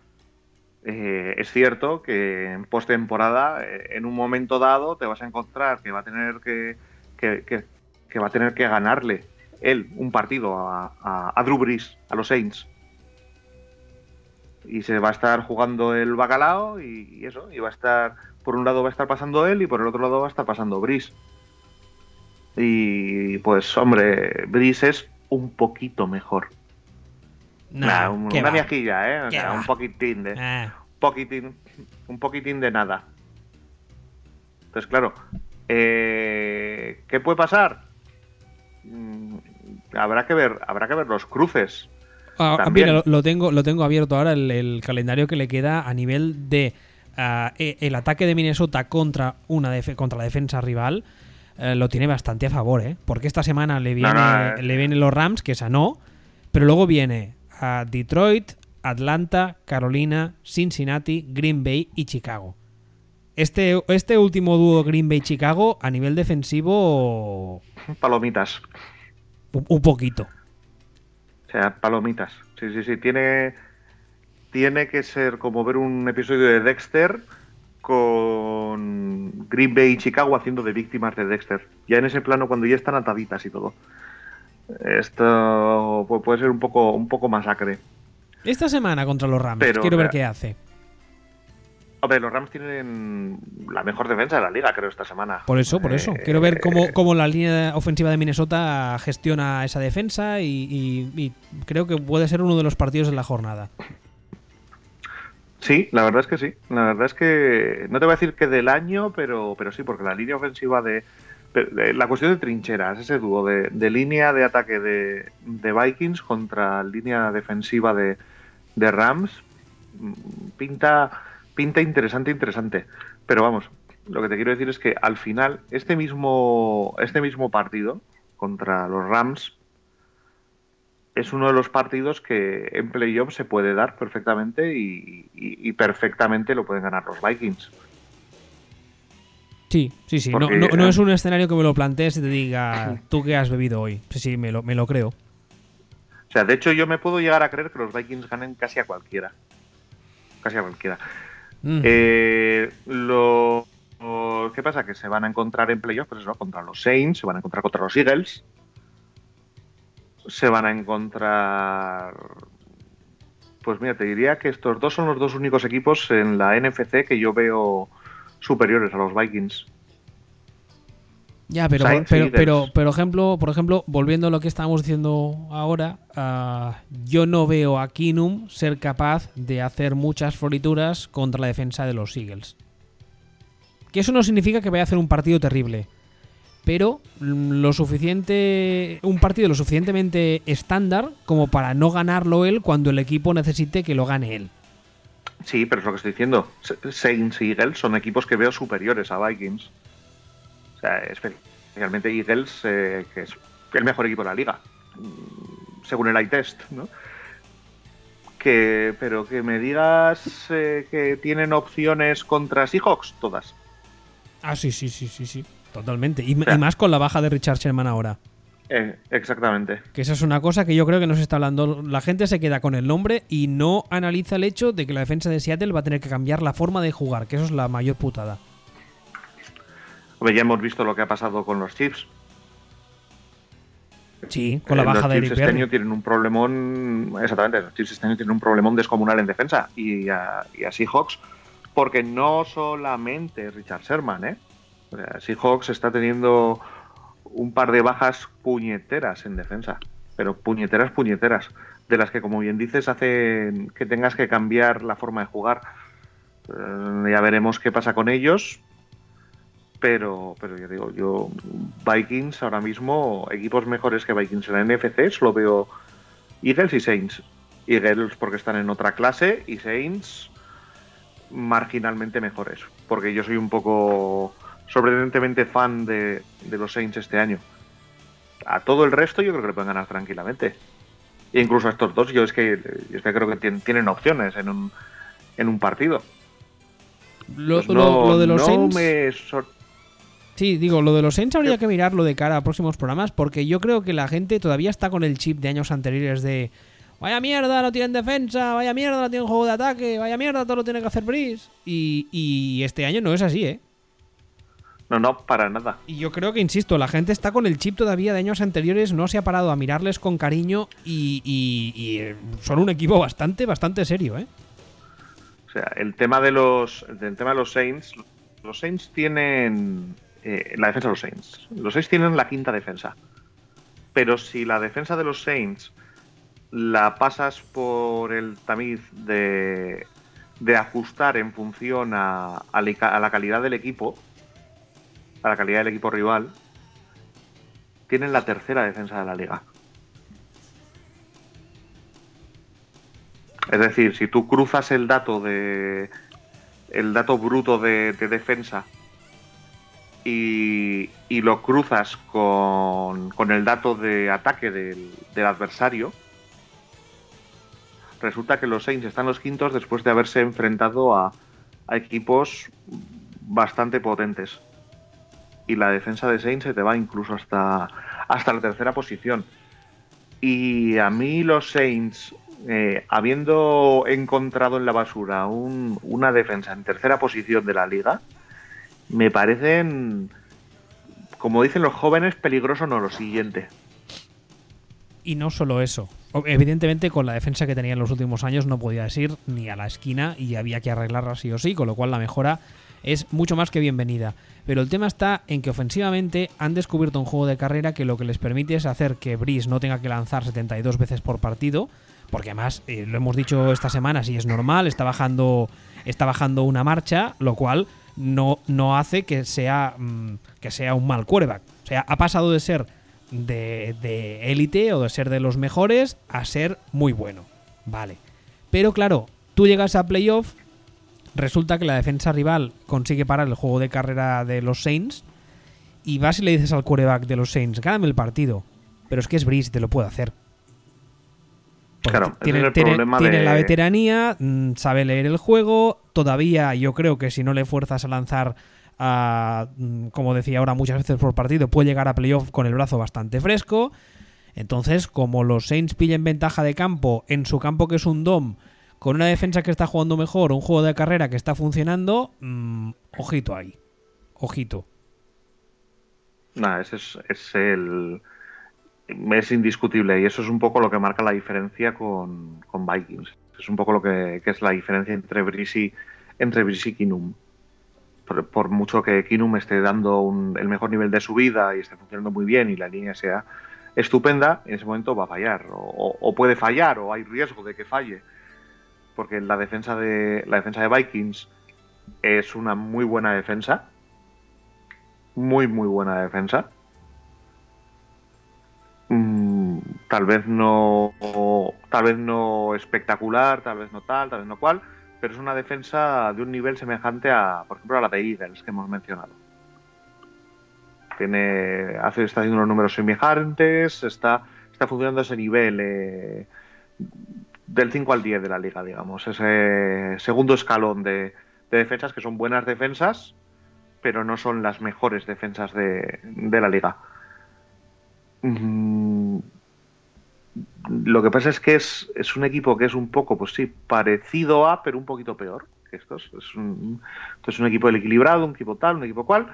Eh, es cierto que en postemporada, eh, en un momento dado, te vas a encontrar que va a tener que, que, va a tener que ganarle él un partido a, a, Drew Brees, a los Saints. Y se va a estar jugando el bacalao y, y eso, y va a estar por un lado va a estar pasando él y por el otro lado va a estar pasando Brice. Y pues, hombre, Brice es un poquito mejor. una viajilla, ¿eh? un poquitín de. Ah. Poquitín, un poquitín de nada. Entonces, claro, eh, ¿qué puede pasar? Mm, habrá que ver, habrá que ver los cruces. Ah, mira, lo, tengo, lo tengo abierto ahora el, calendario que le queda a nivel de eh, el ataque de Minnesota contra, una contra la defensa rival eh, lo tiene bastante a favor, ¿eh? Porque esta semana le viene, eh. le vienen los Rams, que esa no, pero luego viene a Detroit, Atlanta, Carolina, Cincinnati, Green Bay y Chicago. Este, este último dúo Green Bay-Chicago a nivel defensivo... Palomitas. Un, un poquito. Sea, palomitas. Sí, sí, sí. Tiene tiene que ser como ver un episodio de Dexter con Green Bay y Chicago haciendo de víctimas de Dexter. Ya en ese plano cuando ya están ataditas y todo. Esto puede ser un poco, un poco masacre. Esta semana contra los Rams, quiero ver qué hace. Hombre, los Rams tienen la mejor defensa de la liga, creo, esta semana. Por eso, por eso. Quiero ver cómo, cómo, la línea ofensiva de Minnesota gestiona esa defensa y creo que puede ser uno de los partidos de la jornada. Sí, la verdad es que sí. La verdad es que no te voy a decir que del año, pero, pero sí, porque la línea ofensiva de, la cuestión de trincheras, ese dúo de, línea de ataque de, Vikings contra línea defensiva de, Rams, mm, pinta, pinta interesante, interesante. Pero vamos, lo que te quiero decir es que al final, este mismo, este mismo partido contra los Rams es uno de los partidos que en playoff se puede dar perfectamente y perfectamente lo pueden ganar los Vikings. Sí, sí, sí. no, no, es un escenario que me lo plantees y te diga, ¿tú qué has bebido hoy? Sí, sí, me lo, me lo creo. O sea, de hecho, yo me puedo llegar a creer que los Vikings ganen casi a cualquiera. Casi a cualquiera. Mm. Eh, lo, ¿Qué pasa? Que se van a encontrar en playoffs pues eso, contra los Saints, se van a encontrar contra los Eagles, se van a encontrar. Pues mira, te diría que estos dos son los dos únicos equipos en la NFC que yo veo superiores a los Vikings. Ya, pero, pero, pero, pero, ejemplo, por ejemplo, volviendo a lo que estábamos diciendo ahora, ah, yo no veo a Kinum ser capaz de hacer muchas florituras contra la defensa de los Eagles. Que eso no significa que vaya a hacer un partido terrible, pero lo suficiente, un partido lo suficientemente estándar como para no ganarlo él cuando el equipo necesite que lo gane él. Sí, pero es lo que estoy diciendo. Saints y Eagles son equipos que veo superiores a Vikings. O sea, especialmente Eagles, eh, que es el mejor equipo de la liga, mm, según el iTest, ¿no? Que, pero que me digas eh, que tienen opciones contra Seahawks, todas. Ah, sí, sí, sí, sí, sí, totalmente. Y, y más con la baja de Richard Sherman ahora. Eh, exactamente. Que esa es una cosa que yo creo que no se está hablando. La gente se queda con el nombre y no analiza el hecho de que la defensa de Seattle va a tener que cambiar la forma de jugar, que eso es la mayor putada. Ya hemos visto lo que ha pasado con los Chiefs. Sí, con la eh, baja de Los Chiefs este año tienen un problemón. Exactamente, los Chiefs este año tienen un problemón descomunal en defensa. Y a, y a Seahawks, porque no solamente Richard Sherman, ¿eh? O sea, Seahawks está teniendo un par de bajas puñeteras en defensa, pero puñeteras, puñeteras, de las que, como bien dices, hacen que tengas que cambiar la forma de jugar. Eh, ya veremos qué pasa con ellos, pero, pero ya digo, yo Vikings ahora mismo, equipos mejores que Vikings en la NFC, solo veo Eagles y Saints. Eagles porque están en otra clase y Saints marginalmente mejores, porque yo soy un poco sorprendentemente fan de, los Saints este año. A todo el resto yo creo que le pueden ganar tranquilamente. E incluso a estos dos yo es que, es que creo que tienen, opciones en un, en un partido. Lo, pues de los Saints... Sí, digo, lo de los Saints habría que mirarlo de cara a próximos programas porque yo creo que la gente todavía está con el chip de años anteriores de vaya mierda, no tienen defensa, vaya mierda, no tienen juego de ataque, vaya mierda, todo lo tiene que hacer Breeze. Y, y este año no es así, ¿eh? No, no, para nada. Y yo creo que, insisto, la gente está con el chip todavía de años anteriores, no se ha parado a mirarles con cariño y, eh, son un equipo bastante, bastante serio, ¿eh? O sea, el tema de los, el tema de los Saints, los Saints tienen eh, la defensa de los Saints. Los Saints tienen la quinta defensa. Pero si la defensa de los Saints la pasas por el tamiz de, de ajustar en función a, a la calidad del equipo, a la calidad del equipo rival, tienen la tercera defensa de la liga. Es decir, si tú cruzas el dato de el dato bruto de, defensa y, lo cruzas con, con, el dato de ataque del, adversario, resulta que los Saints están los quintos después de haberse enfrentado a, a equipos bastante potentes y la defensa de Saints se te va incluso hasta, hasta la tercera posición. Y a mí los Saints, eh, habiendo encontrado en la basura una defensa en tercera posición de la liga, me parecen, como dicen los jóvenes, peligroso no lo siguiente. Y no solo eso. Evidentemente, con la defensa que tenía en los últimos años, no podía ir ni a la esquina y había que arreglarla sí o sí, con lo cual la mejora es mucho más que bienvenida. Pero el tema está en que ofensivamente han descubierto un juego de carrera que lo que les permite es hacer que Brice no tenga que lanzar 72 veces por partido, porque además eh, lo hemos dicho esta semana, si es normal, está bajando, está bajando una marcha, lo cual no, no hace que sea, mm, que sea un mal quarterback. O sea, ha pasado de ser de élite o de ser de los mejores a ser muy bueno. Vale. Pero claro, tú llegas a playoff, resulta que la defensa rival consigue parar el juego de carrera de los Saints y vas y le dices al quarterback de los Saints, gáname el partido. Pero es que es Breeze, te lo puede hacer. Claro, tiene, tiene, la veteranía, mm, sabe leer el juego. Todavía yo creo que si no le fuerzas a lanzar, mm, como decía ahora muchas veces por partido, puede llegar a playoff con el brazo bastante fresco. Entonces, como los Saints pillen ventaja de campo en su campo que es un DOM, con una defensa que está jugando mejor, un juego de carrera que está funcionando, mm, ojito ahí. Ojito. Nada, ese es, el. Es indiscutible y eso es un poco lo que marca la diferencia con, Vikings. Es un poco lo que, es la diferencia entre Brisi entre y Kinum. Por, mucho que Kinum esté dando el mejor nivel de su vida y esté funcionando muy bien y la línea sea estupenda, en ese momento va a fallar. O, puede fallar, o hay riesgo de que falle. Porque la defensa de. La defensa de Vikings es una muy buena defensa muy, muy buena defensa. Tal vez no tal vez no espectacular, tal vez no tal, tal vez no cual, pero es una defensa de un nivel semejante a, por ejemplo, a la de Eagles que hemos mencionado. Tiene, hace, está haciendo unos números semejantes, está, está funcionando ese nivel eh, del 5 al 10 de la liga, digamos, ese segundo escalón de defensas que son buenas defensas, pero no son las mejores defensas de, la liga. Mm, lo que pasa es que es, un equipo que es un poco, pues sí, parecido a, pero un poquito peor que. Es un, es un equipo equilibrado, un equipo tal, un equipo cual.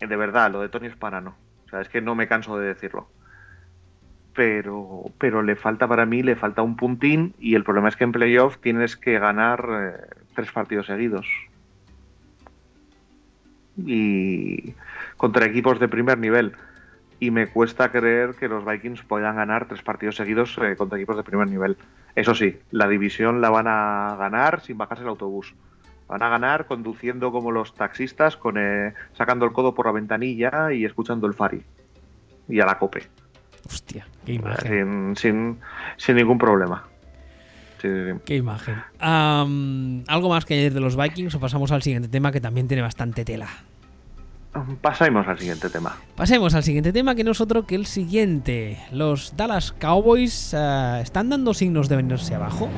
De verdad, lo de Tony es para no. O sea, es que no me canso de decirlo. Pero, pero le falta para mí, le falta un puntín y el problema es que en playoff tienes que ganar eh, tres partidos seguidos y contra equipos de primer nivel. Y me cuesta creer que los Vikings puedan ganar tres partidos seguidos eh, contra equipos de primer nivel. Eso sí, la división la van a ganar sin bajarse el autobús. Van a ganar conduciendo como los taxistas, con eh, sacando el codo por la ventanilla y escuchando el Fari. Y a la cope. Hostia, qué imagen. Sin, sin, sin ningún problema. Qué imagen. ¿Algo más que añadir de los Vikings o pasamos al siguiente tema que también tiene bastante tela? Pasemos al siguiente tema. Pasemos al siguiente tema que no es otro que el siguiente. Los Dallas Cowboys eh, están dando signos de venirse abajo.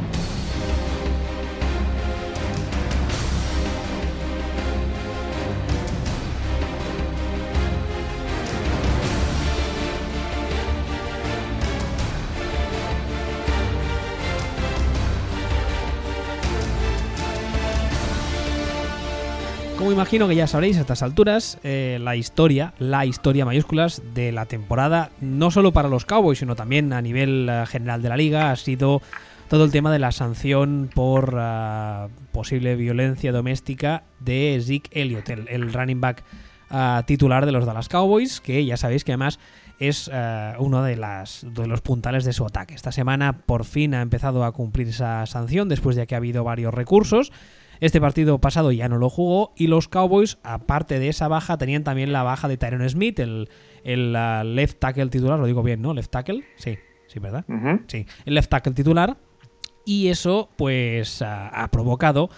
Imagino que ya sabréis a estas alturas, eh, la historia, la historia mayúsculas de la temporada, no solo para los Cowboys, sino también a nivel eh, general de la liga, ha sido todo el tema de la sanción por eh, posible violencia doméstica de Zeke Elliott, el, running back titular de los Dallas Cowboys, que ya sabéis que además es uno de, las, de los puntales de su ataque. Esta semana por fin ha empezado a cumplir esa sanción después de que ha habido varios recursos. Este partido pasado ya no lo jugó y los Cowboys, aparte de esa baja, tenían también la baja de Tyron Smith, el, el uh, left tackle titular, lo digo bien, ¿no? Left tackle, sí, sí, ¿verdad? Sí, el left tackle titular. Y eso, pues, uh, ha provocado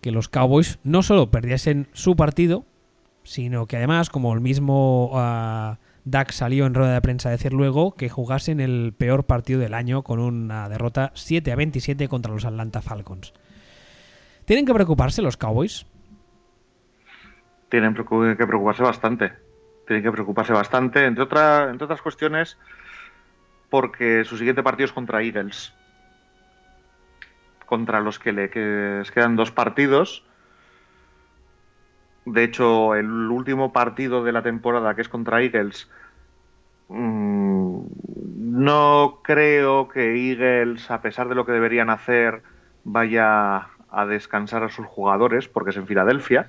que los Cowboys no solo perdiesen su partido, sino que además, como el mismo uh, Dak salió en rueda de prensa a decir luego, que jugasen el peor partido del año con una derrota 7 a 27 contra los Atlanta Falcons. ¿Tienen que preocuparse los Cowboys? Tienen que preocuparse bastante. Tienen que preocuparse bastante, entre, entre otras cuestiones, porque su siguiente partido es contra Eagles. Contra los que le quedan dos partidos. De hecho, el último partido de la temporada, que es contra Eagles, mm, no creo que Eagles, a pesar de lo que deberían hacer, vaya a descansar a sus jugadores porque es en Filadelfia.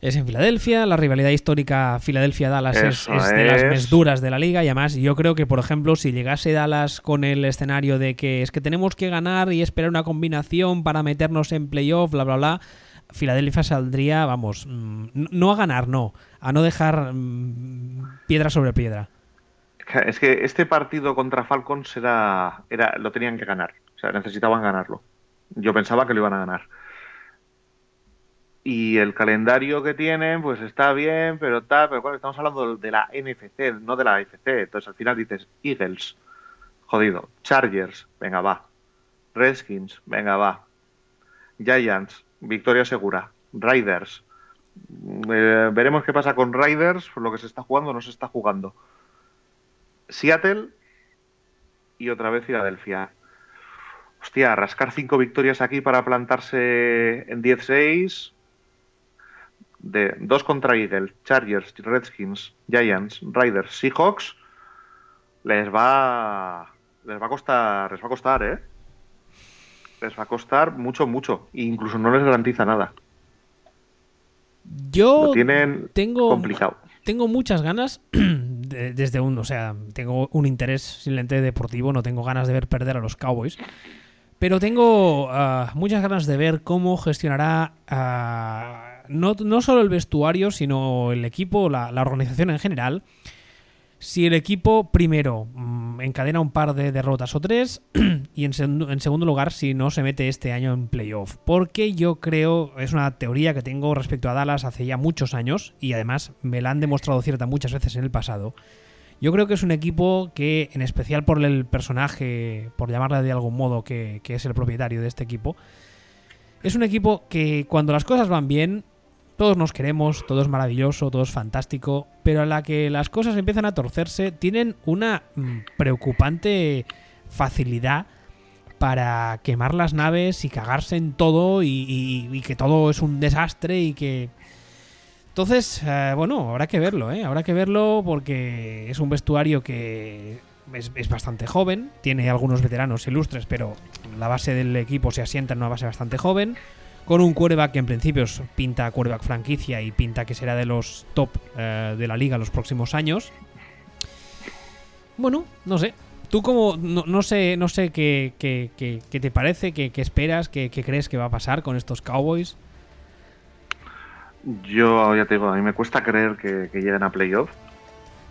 Es en Filadelfia, la rivalidad histórica Filadelfia-Dallas es, de las más duras de la liga y además yo creo que, por ejemplo, si llegase Dallas con el escenario de que es que tenemos que ganar y esperar una combinación para meternos en playoff, bla, bla, bla, Filadelfia saldría, vamos, mm, no a ganar, no, a no dejar mm, piedra sobre piedra. Es que este partido contra Falcons era, era, lo tenían que ganar. O sea, necesitaban ganarlo. Yo pensaba que lo iban a ganar. Y el calendario que tienen, pues está bien, pero tal, pero bueno, estamos hablando de la NFC, no de la AFC. Entonces al final dices Eagles, jodido. Chargers, venga, va. Redskins, venga, va. Giants, victoria segura. Riders, eh, veremos qué pasa con Riders, lo que se está jugando no se está jugando. Seattle y otra vez Filadelfia. Hostia, rascar cinco victorias aquí para plantarse en 10-6. De dos contra Eagles, Chargers, Redskins, Giants, Riders, Seahawks. Les va. Les va a costar. Les va a costar, ¿eh? Les va a costar mucho, mucho. E incluso no les garantiza nada. Yo Lo tienen tengo, complicado. tengo muchas ganas de- desde un, o sea, tengo un interés simplemente deportivo, no tengo ganas de ver perder a los Cowboys, pero tengo ah, muchas ganas de ver cómo gestionará ah, no, no solo el vestuario, sino el equipo, la, organización en general. Si el equipo primero mm, encadena un par de derrotas o tres y en, en segundo lugar si no se mete este año en playoff. Porque yo creo, es una teoría que tengo respecto a Dallas hace ya muchos años y además me la han demostrado cierta muchas veces en el pasado. Yo creo que es un equipo que, en especial por el personaje, por llamarle de algún modo, que, es el propietario de este equipo, es un equipo que cuando las cosas van bien, todos nos queremos, todo es maravilloso, todo es fantástico, pero a la que las cosas empiezan a torcerse, tienen una mm, preocupante facilidad para quemar las naves y cagarse en todo y- y que todo es un desastre y que... Entonces, eh, bueno, habrá que verlo, ¿eh? Habrá que verlo porque es un vestuario que es, bastante joven, tiene algunos veteranos ilustres, pero la base del equipo se asienta en una base bastante joven, con un quarterback que en principio pinta quarterback franquicia y pinta que será de los top eh, de la liga los próximos años. Bueno, no sé. Tú como, no, sé, no sé qué, qué- te parece, qué, esperas, qué crees que va a pasar con estos Cowboys. Yo ya te digo, a mí me cuesta creer que, que lleguen a playoff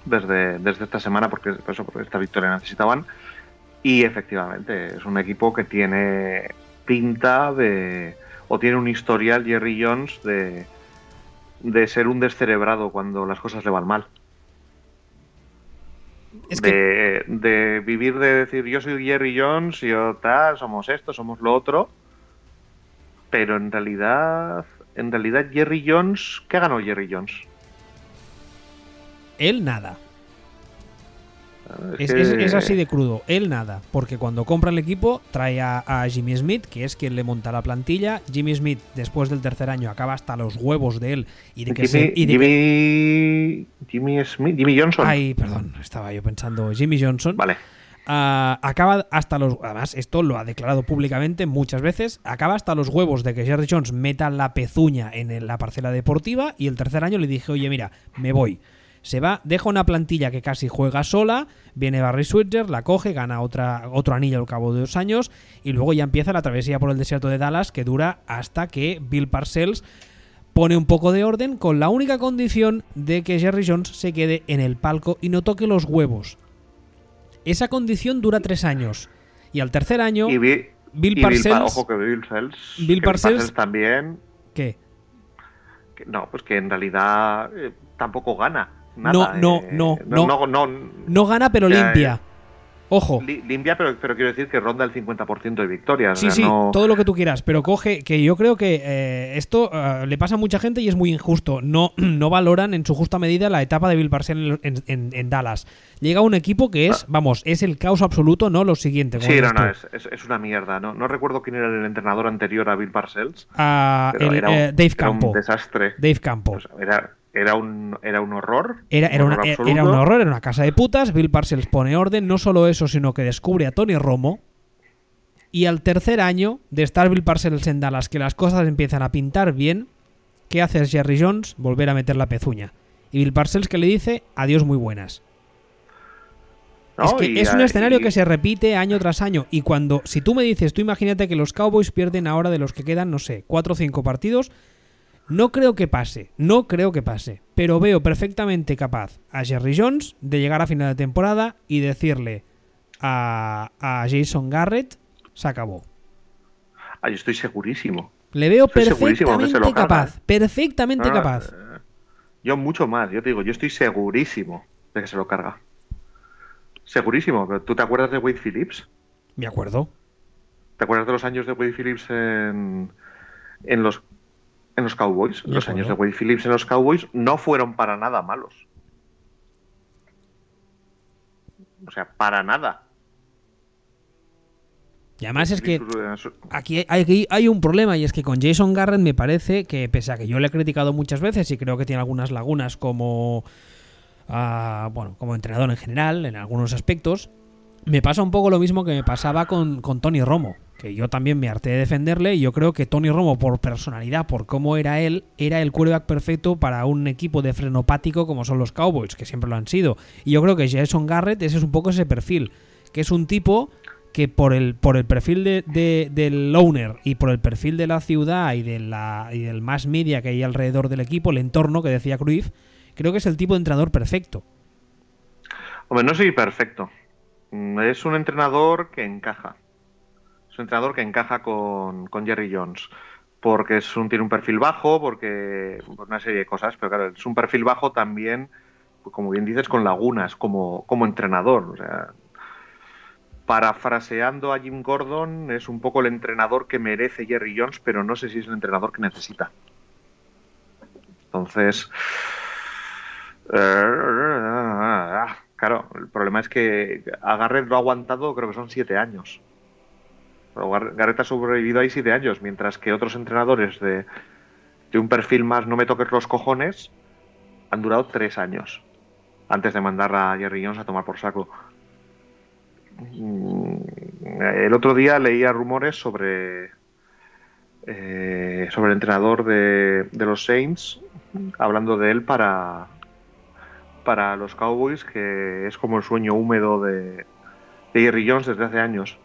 desde, desde esta semana, porque, por eso, porque esta victoria necesitaban. Y efectivamente, es un equipo que tiene pinta de. o tiene un historial, Jerry Jones, de, de ser un descerebrado cuando las cosas le van mal. Es que de, de vivir de decir yo soy Jerry Jones, yo tal, somos esto, somos lo otro. Pero en realidad, en realidad Jerry Jones, ¿qué ganó Jerry Jones? él nada. Es Es, que- es- es así de crudo. Él nada. Porque cuando compra el equipo, trae a, a Jimmy Smith, que es quien le monta la plantilla. Jimmy Smith, después del tercer año, acaba hasta los huevos de él. Y de que Jimmy, se- y de que- Jimmy, Jimmy Smith, Jimmy Johnson. Ay, perdón, estaba yo pensando Jimmy Johnson. Vale. Ah, acaba hasta los. Además, esto lo ha declarado públicamente muchas veces. Acaba hasta los huevos de que Jerry Jones meta la pezuña en la parcela deportiva. Y el tercer año le dije, oye, mira, me voy. Se va, deja una plantilla que casi juega sola. Viene Barry Switzer, la coge, gana otra, otro anillo al cabo de dos años. Y luego ya empieza la travesía por el desierto de Dallas, que dura hasta que Bill Parcells pone un poco de orden con la única condición de que Jerry Jones se quede en el palco y no toque los huevos. Esa condición dura tres años. Y al tercer año, Y, Vi- Bill y Parcells... Pa- ojo que Bill Parcells. Bill que Parcells- también. ¿Qué? que- no, pues que en realidad eh, tampoco gana. Nada, No, no, eh, no, no, no. no, No gana, pero Ya, limpia. Ojo. li- limpia, pero, pero quiero decir que ronda el 50% de victorias. Sí, o sea, sí, no- todo lo que tú quieras, pero coge que yo creo que eh, esto eh, le pasa a mucha gente y es muy injusto. No, no valoran en su justa medida la etapa de Bill Parcells en, en- en Dallas. Llega un equipo que es, vamos, es el caos absoluto, no lo siguiente. Sí, no, no, es, es- es una mierda. No, no recuerdo quién era el entrenador anterior a Bill Parcells. Ah, pero el, era, un, eh, Dave era un Campo. desastre. Dave Campo. O sea, era, era, un, era un horror. Era, era, un una- horror era un horror, era una casa de putas. Bill Parcells pone orden, no solo eso, sino que descubre a Tony Romo. Y al tercer año de estar Bill Parcells en Dallas, que las cosas empiezan a pintar bien, ¿qué hace Jerry Jones? Volver a meter la pezuña. Y Bill Parcells que le dice adiós muy buenas. Es que es un escenario que se repite año tras año. Y cuando, si tú me dices, tú imagínate que los Cowboys pierden ahora de los que quedan, no sé, cuatro o cinco partidos, no creo que pase, no creo que pase. Pero veo perfectamente capaz a Jerry Jones de llegar a final de temporada y decirle a, a Jason Garrett, se acabó. Ah, yo estoy segurísimo. Le veo perfectamente capaz, perfectamente capaz. Eh, yo mucho más, yo te digo, yo estoy segurísimo de que se lo carga. Segurísimo. ¿Tú te acuerdas de Wade Phillips? Me acuerdo. ¿Te acuerdas de los años de Wade Phillips en, en los en los Cowboys? los años de Wade Phillips en los Cowboys no fueron para nada malos. O sea, para nada. Y además es que aquí hay, hay, un problema y es que con Jason Garrett me parece que, pese a que yo le he criticado muchas veces y creo que tiene algunas lagunas como bueno, como entrenador en general, en algunos aspectos, me pasa un poco lo mismo que me pasaba con, Tony Romo, que yo también me harté de defenderle y yo creo que Tony Romo, por personalidad, por cómo era él, era el quarterback perfecto para un equipo de frenopático como son los Cowboys, que siempre lo han sido. Y yo creo que Jason Garrett ese es un poco ese perfil, que es un tipo que por el, por el perfil de, del owner y por el perfil de la ciudad y, y del más media que hay alrededor del equipo, el entorno que decía Cruyff, creo que es el tipo de entrenador perfecto. Hombre, no soy perfecto. Mm, es un entrenador que encaja. Es un entrenador que encaja con, Jerry Jones. Porque tiene un perfil bajo, porque por una serie de cosas, pero claro, es un perfil bajo también, como bien dices, con lagunas como, como entrenador. O sea, parafraseando a Jim Gordon, es un poco el entrenador que merece Jerry Jones, pero no sé si es el entrenador que necesita. Entonces, eh, claro, el problema es que a Garrett lo ha aguantado, creo que son siete años. Garrett ha sobrevivido ahí siete años, mientras que otros entrenadores de, un perfil más no me toques los cojones han durado tres años antes de mandar a Jerry Jones a tomar por saco. Mm, el otro día leía rumores sobre eh, sobre el entrenador de, de los Saints, hablando de él para, para los Cowboys, que es como el sueño húmedo de, Jerry Jones desde hace años.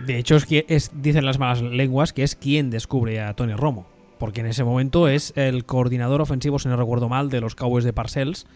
De hecho, es, es, dicen las malas lenguas que es quien descubre a Tony Romo, porque en ese momento es el coordinador ofensivo, si no recuerdo mal, de los Cowboys de Parcells.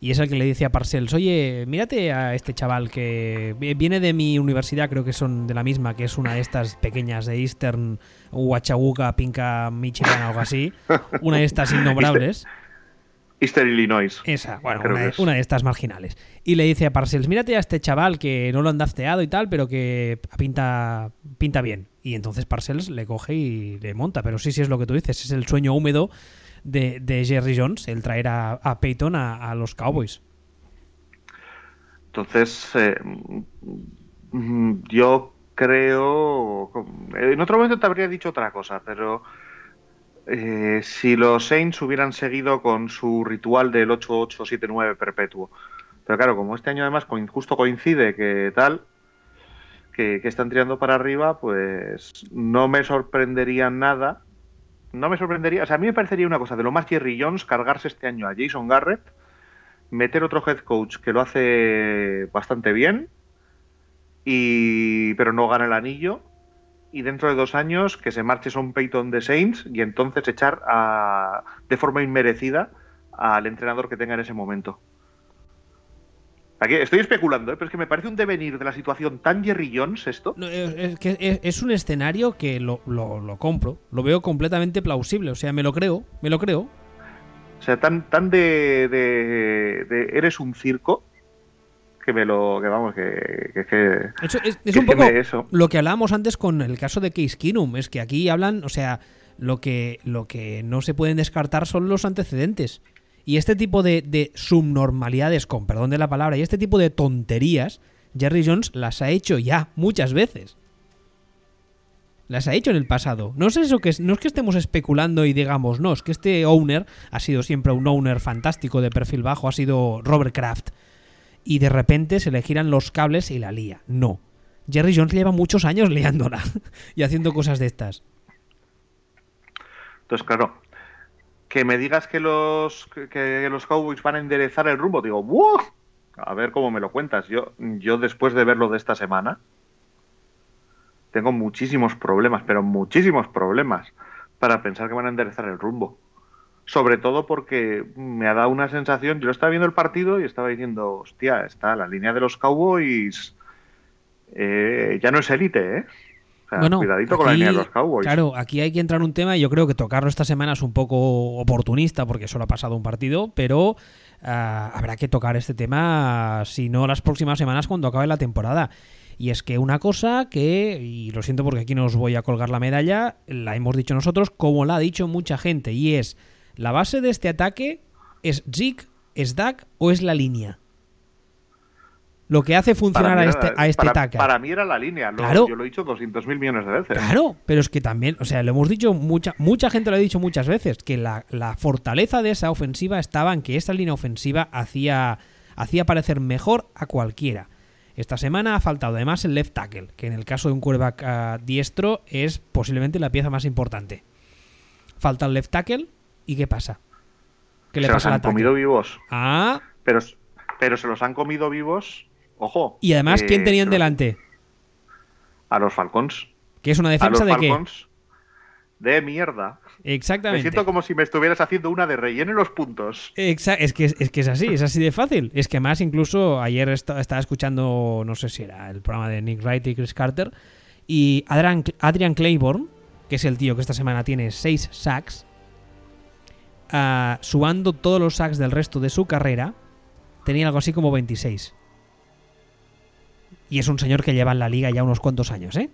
Y es el que le dice a Parcells, oye, mírate a este chaval que viene de mi universidad, creo que son de la misma, que es una de estas pequeñas de Eastern, Huachahuca, Pinca, Michigan, algo así. Una de estas innombrables. Eastern Illinois. Esa, bueno, una de, estas marginales. Y le dice a Parcells, mírate a este chaval que no lo han dafteado y tal, pero que pinta, pinta bien. Y entonces Parcells le coge y le monta. Pero sí, sí es lo que tú dices, es el sueño húmedo de, Jerry Jones, el traer a, Peyton a, los Cowboys. Entonces, eh, yo creo... En otro momento te habría dicho otra cosa, pero eh, si los Saints hubieran seguido con su ritual del 8-8-7-9 perpetuo. Pero claro, como este año además justo coincide que tal, que, están tirando para arriba, pues no me sorprendería nada. No me sorprendería, o sea, a mí me parecería una cosa de lo más Jerry Jones cargarse este año a Jason Garrett, meter otro head coach que lo hace bastante bien, y pero no gana el anillo, y dentro de dos años que se marche Son Peyton de Saints y entonces echar a, de forma inmerecida al entrenador que tenga en ese momento. Aquí estoy especulando, ¿eh? pero es que me parece un devenir de la situación tan Jerry Jones esto. es, que es, un escenario que lo, lo, compro, lo veo completamente plausible, o sea, me lo creo, me lo creo. O sea, tan, tan de, de eres un circo que me lo. que vamos, que. es, un poco lo que hablábamos antes con el caso de Case Keenum. Es que aquí hablan, o sea, lo que, lo que no se pueden descartar son los antecedentes. Y este tipo de, subnormalidades, con perdón de la palabra, y este tipo de tonterías, Jerry Jones las ha hecho ya muchas veces. Las ha hecho en el pasado. No es eso que no es que estemos especulando y digamos, no, es que este owner ha sido siempre un owner fantástico de perfil bajo, ha sido Robert Kraft y de repente se le giran los cables y la lía. No. Jerry Jones lleva muchos años liándola y haciendo cosas de estas. Entonces, claro, que me digas que los, que los Cowboys van a enderezar el rumbo, digo, ¡wow! A ver cómo me lo cuentas. Yo, yo después de verlo de esta semana, tengo muchísimos problemas, pero muchísimos problemas para pensar que van a enderezar el rumbo. Sobre todo porque me ha dado una sensación, yo estaba viendo el partido y estaba diciendo, hostia, está la línea de los Cowboys, eh, ya no es élite, ¿eh? Bueno, cuidadito con la línea de los Cowboys. Claro, aquí hay que entrar en un tema y yo creo que tocarlo esta semana es un poco oportunista porque solo ha pasado un partido, pero ah, habrá que tocar este tema, si no las próximas semanas cuando acabe la temporada. Y es que una cosa que, y lo siento porque aquí no os voy a colgar la medalla, la hemos dicho nosotros como la ha dicho mucha gente, y es, la base de este ataque es Zeke, es Dak o es la línea. Lo que hace funcionar a este, a este ataque. Para mí era la línea, claro. yo lo he dicho 200.000 millones de veces. Claro, pero es que también, o sea, lo hemos dicho, mucha, mucha gente lo ha dicho muchas veces, que la, la fortaleza de esa ofensiva estaba en que esta línea ofensiva hacía, hacía parecer mejor a cualquiera. Esta semana ha faltado además el left tackle, que en el caso de un quarterback ah, diestro es posiblemente la pieza más importante. Falta el left tackle y ¿qué pasa? ¿Qué le pasa los han comido vivos. Ah. Pero, pero se los han comido vivos, ojo. Y además, ¿quién tenían delante? A los Falcons. ¿Que es una defensa de Falcons De mierda. Exactamente. Me siento como si me estuvieras haciendo una de relleno los puntos. es, que, es que es así, es así de fácil. Es que más incluso ayer estaba escuchando, no sé si era el programa de Nick Wright y Chris Carter, y Adrian, Adrian Claiborne, que es el tío que esta semana tiene 6 sacks, uh, subando todos los sacks del resto de su carrera, tenía algo así como 26. Y es un señor que lleva en la liga ya unos cuantos años, ¿eh?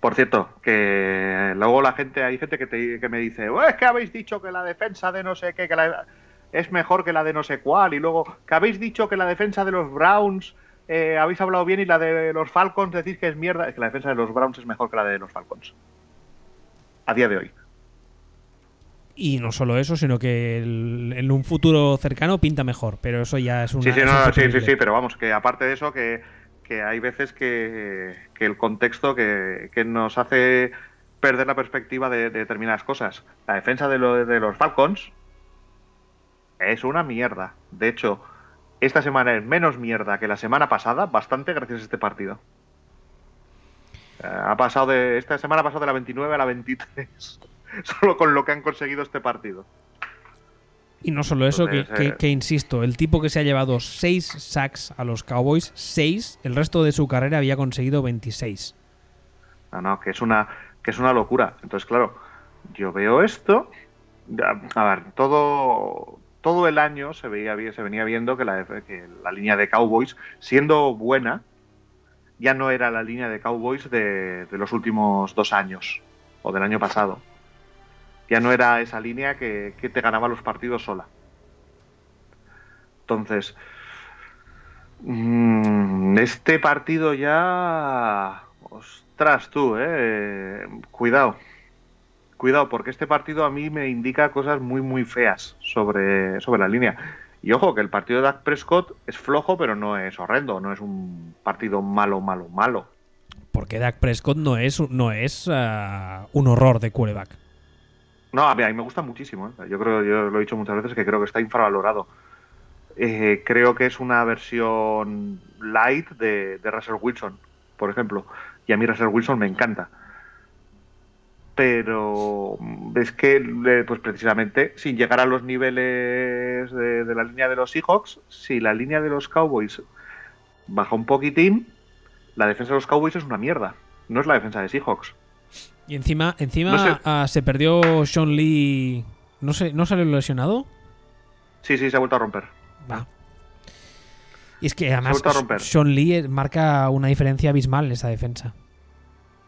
Por cierto, que luego la gente, hay gente que, que me dice, oh, es que habéis dicho que la defensa de no sé qué, es mejor que la de no sé cuál, y luego que habéis dicho que la defensa de los Browns eh, habéis hablado bien y la de los Falcons decís que es mierda, es que la defensa de los Browns es mejor que la de los Falcons. A día de hoy. Y no solo eso, sino que en un futuro cercano pinta mejor, pero eso ya es un sí, sí, sí, sí, sí, pero vamos, que aparte de eso, que que hay veces que, el contexto que, nos hace perder la perspectiva de, determinadas cosas. La defensa de, de los Falcons es una mierda. De hecho, esta semana es menos mierda que la semana pasada, bastante gracias a este partido. Ha pasado de esta semana ha pasado de la 29 a la 23, solo con lo que han conseguido este partido. Y no solo eso, que, que, insisto, el tipo que se ha llevado 6 sacks a los Cowboys, 6, el resto de su carrera había conseguido 26. No, no, que es una, que es una locura. Entonces, claro, yo veo esto. A ver, todo, todo el año se, veía, se venía viendo que la, que la línea de Cowboys, siendo buena, ya no era la línea de Cowboys de, de los últimos dos años o del año pasado ya no era esa línea que, te ganaba los partidos sola. Entonces, mm, este partido ya... Ostras, tú, eh. Cuidado. Cuidado, porque este partido a mí me indica cosas muy, muy feas sobre, sobre la línea. Y ojo, que el partido de Dak Prescott es flojo, pero no es horrendo, no es un partido malo, malo, malo. Porque Dak Prescott no es, no es ah, un horror de quarterback. No, a mí, me gusta muchísimo. ¿eh? Yo creo, yo lo he dicho muchas veces, que creo que está infravalorado. Eh, creo que es una versión light de, Russell Wilson, por ejemplo. Y a mí Russell Wilson me encanta. Pero es que, pues precisamente, sin llegar a los niveles de, de la línea de los Seahawks, si la línea de los Cowboys baja un poquitín, la defensa de los Cowboys es una mierda. No es la defensa de Seahawks. Y encima, encima ah, se perdió Sean Lee. ¿No, sé, ¿No salió lesionado? Sí, sí, se ha vuelto a romper. Va. Y es que además Sean Lee marca una diferencia abismal en esa defensa.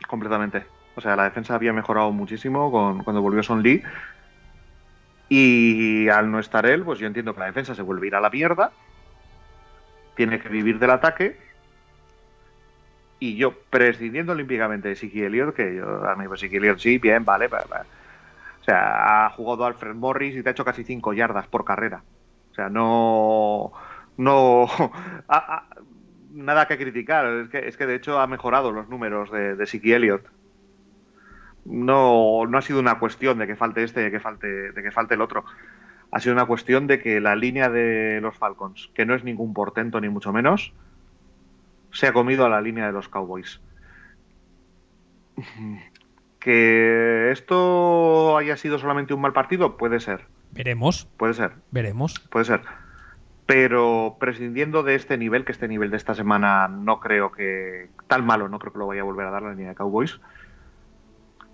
Completamente. O sea, la defensa había mejorado muchísimo con, cuando volvió Sean Lee. Y al no estar él, pues yo entiendo que la defensa se vuelve a ir a la mierda. Tiene que vivir del ataque y yo, prescindiendo olímpicamente de Siki Elliott, que yo, a mí, pues Siki Elliott sí, bien, vale, O sea, ha jugado Alfred Morris y te ha hecho casi 5 yardas por carrera. O sea, no. No. nada que criticar. Es que, es que de hecho ha mejorado los números de, de Siki Elliott. No, no ha sido una cuestión de que falte este, de que falte, de que falte el otro. Ha sido una cuestión de que la línea de los Falcons, que no es ningún portento ni mucho menos, se ha comido a la línea de los Cowboys. Que esto haya sido solamente un mal partido, puede ser. Veremos. Puede ser. Veremos. Puede ser. Pero prescindiendo de este nivel, que este nivel de esta semana no creo que. Tal malo, no creo que lo vaya a volver a dar la línea de Cowboys.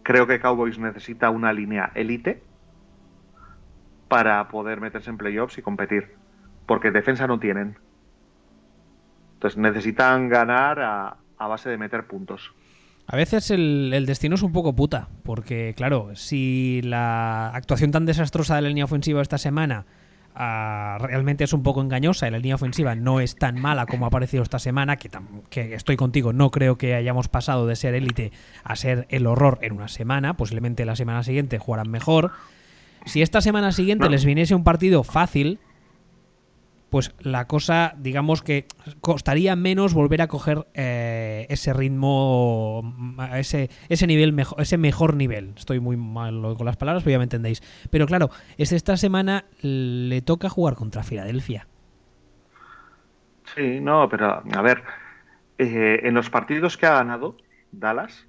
Creo que Cowboys necesita una línea élite para poder meterse en playoffs y competir. Porque defensa no tienen. Entonces necesitan ganar a, a base de meter puntos. A veces el, el, destino es un poco puta, porque claro, si la actuación tan desastrosa de la línea ofensiva esta semana uh, realmente es un poco engañosa y la línea ofensiva no es tan mala como ha parecido esta semana, que, que estoy contigo, no creo que hayamos pasado de ser élite a ser el horror en una semana, posiblemente la semana siguiente jugarán mejor. Si esta semana siguiente no. les viniese un partido fácil, pues la cosa, digamos que costaría menos volver a coger eh, ese ritmo, ese, ese nivel, mejor, ese mejor nivel. Estoy muy mal con las palabras, pero ya me entendéis. Pero claro, es esta semana le toca jugar contra Filadelfia. Sí, no, pero a ver, eh, en los partidos que ha ganado Dallas,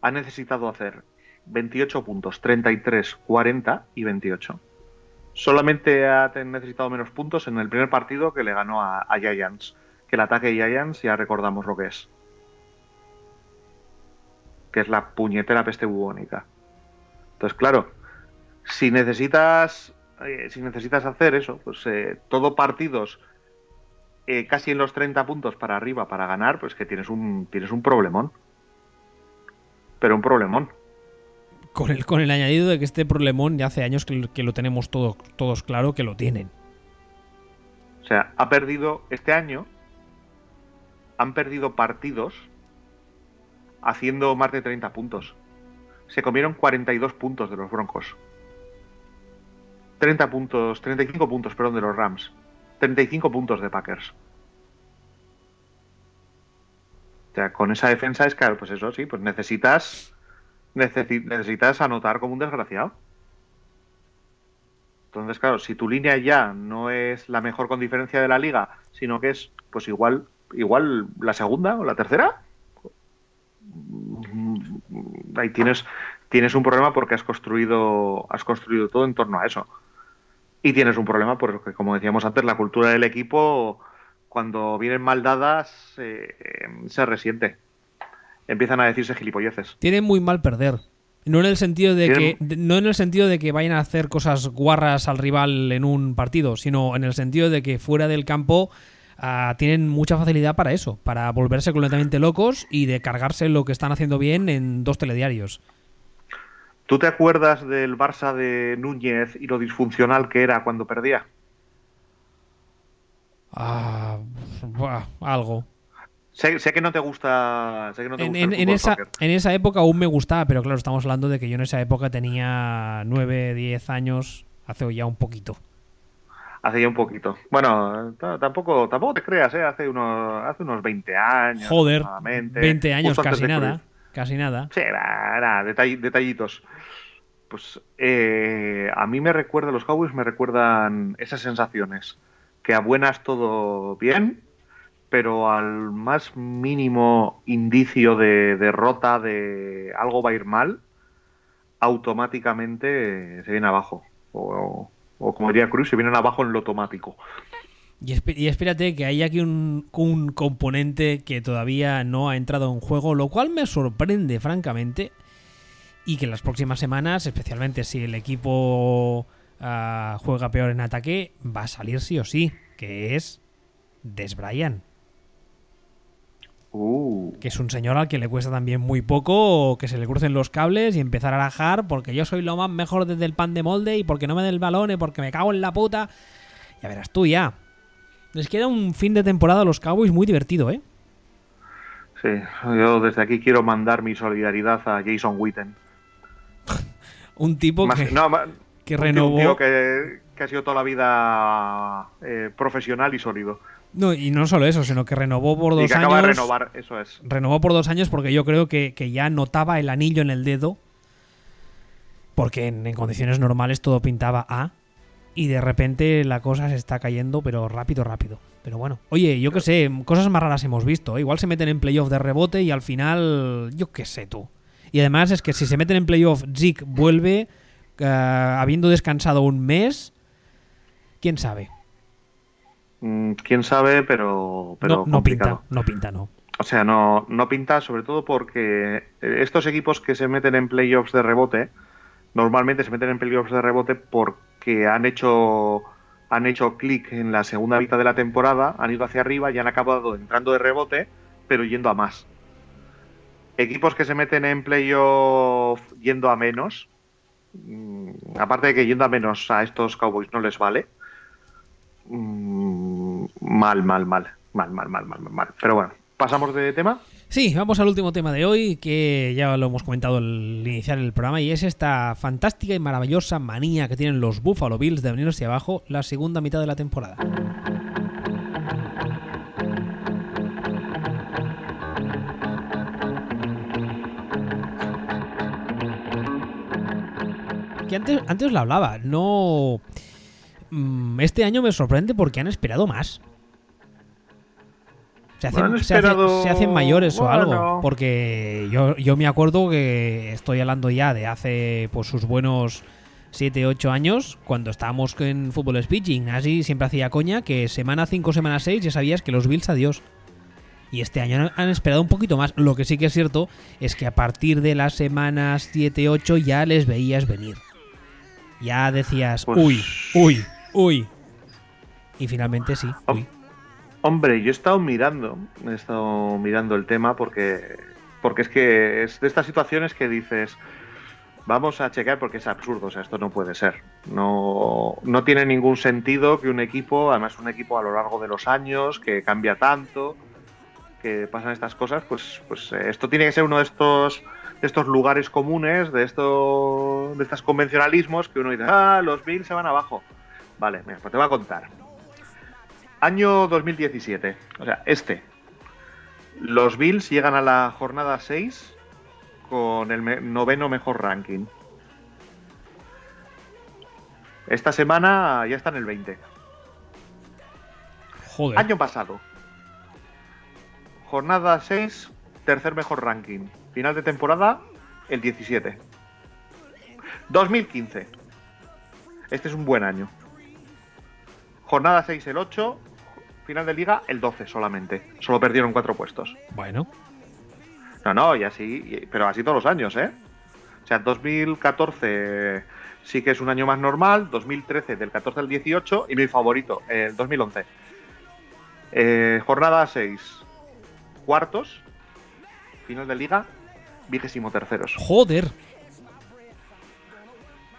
ha necesitado hacer 28 puntos, 33, 40 y 28 solamente ha necesitado menos puntos en el primer partido que le ganó a, Giants. Que el ataque Giants ya recordamos lo que es. Que es la puñetera peste bubónica. Entonces, claro, si necesitas, eh, si necesitas hacer eso, pues eh, todo partidos eh, casi en los 30 puntos para arriba para ganar, pues que tienes un, tienes un problemón. Pero un problemón con el, con el añadido de que este problemón ya hace años que, lo tenemos todo, todos claro que lo tienen. O sea, ha perdido este año, han perdido partidos haciendo más de 30 puntos. Se comieron 42 puntos de los Broncos. 30 puntos, 35 puntos, perdón, de los Rams. 35 puntos de Packers. O sea, con esa defensa es claro, pues eso sí, pues necesitas necesitas anotar como un desgraciado. Entonces, claro, si tu línea ya no es la mejor con diferencia de la liga, sino que es, pues igual, igual la segunda o la tercera, ahí tienes, tienes un problema porque has construido, has construido todo en torno a eso. Y tienes un problema porque, como decíamos antes, la cultura del equipo, cuando vienen mal dadas, eh, se resiente empiezan a decirse gilipolleces. Tienen muy mal perder. No en el sentido de que no en el sentido de que vayan a hacer cosas guarras al rival en un partido, sino en el sentido de que fuera del campo uh, tienen mucha facilidad para eso, para volverse completamente locos y de cargarse lo que están haciendo bien en dos telediarios. ¿Tú te acuerdas del Barça de Núñez y lo disfuncional que era cuando perdía? Ah, algo. Sé, sé, que no te gusta. Sé que no te en, gusta en, en, esa, en, esa, época aún me gustaba, pero claro, estamos hablando de que yo en esa época tenía 9, 10 años, hace ya un poquito. Hace ya un poquito. Bueno, tampoco, tampoco te creas, ¿eh? Hace unos, hace unos 20 años. Joder, 20 años, casi nada. Casi nada. Sí, nada, nada detall, detallitos. Pues eh, a mí me recuerda, los Cowboys me recuerdan esas sensaciones. Que a buenas todo bien, pero al más mínimo indicio de derrota, de algo va a ir mal, automáticamente se viene abajo. O, o como diría Cruz, se vienen abajo en lo automático. Y, y espérate que hay aquí un, un, componente que todavía no ha entrado en juego, lo cual me sorprende, francamente. Y que en las próximas semanas, especialmente si el equipo uh, juega peor en ataque, va a salir sí o sí, que es Des Bryant. Uh. Que es un señor al que le cuesta también muy poco que se le crucen los cables y empezar a rajar porque yo soy lo más mejor desde el pan de molde y porque no me den el balón y porque me cago en la puta. Ya verás tú ya. Les queda un fin de temporada a los Cowboys muy divertido, ¿eh? Sí, yo desde aquí quiero mandar mi solidaridad a Jason Witten. un tipo Más, que, no, que un renovó. Tío que, que, ha sido toda la vida eh, profesional y sólido. No, y no solo eso, sino que renovó por dos y que años. de renovar, eso es. Renovó por dos años porque yo creo que, que ya notaba el anillo en el dedo. Porque en, en, condiciones normales todo pintaba a. y de repente la cosa se está cayendo, pero rápido, rápido. Pero bueno, oye, yo qué sé, cosas más raras hemos visto. ¿eh? Igual se meten en playoff de rebote y al final, yo qué sé tú. Y además es que si se meten en playoff, Zeke vuelve eh, habiendo descansado un mes. ¿Quién sabe? Mm, Quién sabe, pero. pero no, no pinta, no pinta, no. O sea, no, no pinta, sobre todo porque eh, estos equipos que se meten en playoffs de rebote, normalmente se meten en playoffs de rebote porque han hecho han hecho clic en la segunda mitad de la temporada, han ido hacia arriba y han acabado entrando de rebote, pero yendo a más. Equipos que se meten en playoff yendo a menos, mm, aparte de que yendo a menos a estos Cowboys no les vale, mm, mal, mal, mal, mal, mal, mal, mal, mal. Pero bueno, pasamos de tema. Sí, vamos al último tema de hoy, que ya lo hemos comentado al iniciar el programa, y es esta fantástica y maravillosa manía que tienen los Buffalo Bills de venirse abajo la segunda mitad de la temporada. Que antes, antes lo hablaba, no... mm, Este año me sorprende porque han esperado más. Se hacen, se se mayores o algo. Porque yo, yo me acuerdo que estoy hablando ya de hace pues sus buenos 7, 8 años, cuando estábamos en Fútbol Speech, Ignasi siempre hacía coña que semana 5, semana 6 ya sabías que los Bills adiós. Y este año han- han esperado un poquito más. Lo que sí que es cierto es que a partir de las semanas 7, 8 ya les veías venir. Ya decías, Pues- uy, uy, uy. Y finalmente sí, uy. Hombre, yo he estado mirando, he estado mirando el tema porque, porque es que es de estas situaciones que dices, vamos a checar porque es absurdo, o sea, esto no puede ser. No, no tiene ningún sentido que un equipo, además un equipo a lo largo de los años, que cambia tanto, que pasan estas cosas, pues, pues eh, esto tiene que ser uno de estos de estos lugares comunes, de estos de estos convencionalismos que uno dice, ah, los Bills se van abajo. Vale, mira, pues te voy a contar. Año 2017, o sea, este. Los Bills llegan a la jornada 6 con el me- noveno mejor ranking. Esta semana ya está en el 20. Joder. Año pasado. Jornada 6, tercer mejor ranking. Final de temporada, el 17. 2015. Este es un buen año. Jornada 6, el 8. Final de liga, el 12 solamente. Solo perdieron cuatro puestos. Bueno, No, no, y así, y- pero así todos los años, ¿eh? O sea, 2014 sí que es un año más normal, 2013 del 14 al 18 y mi favorito, el 2011. Eh, jornada 6, cuartos, final de liga, vigésimo terceros. joder.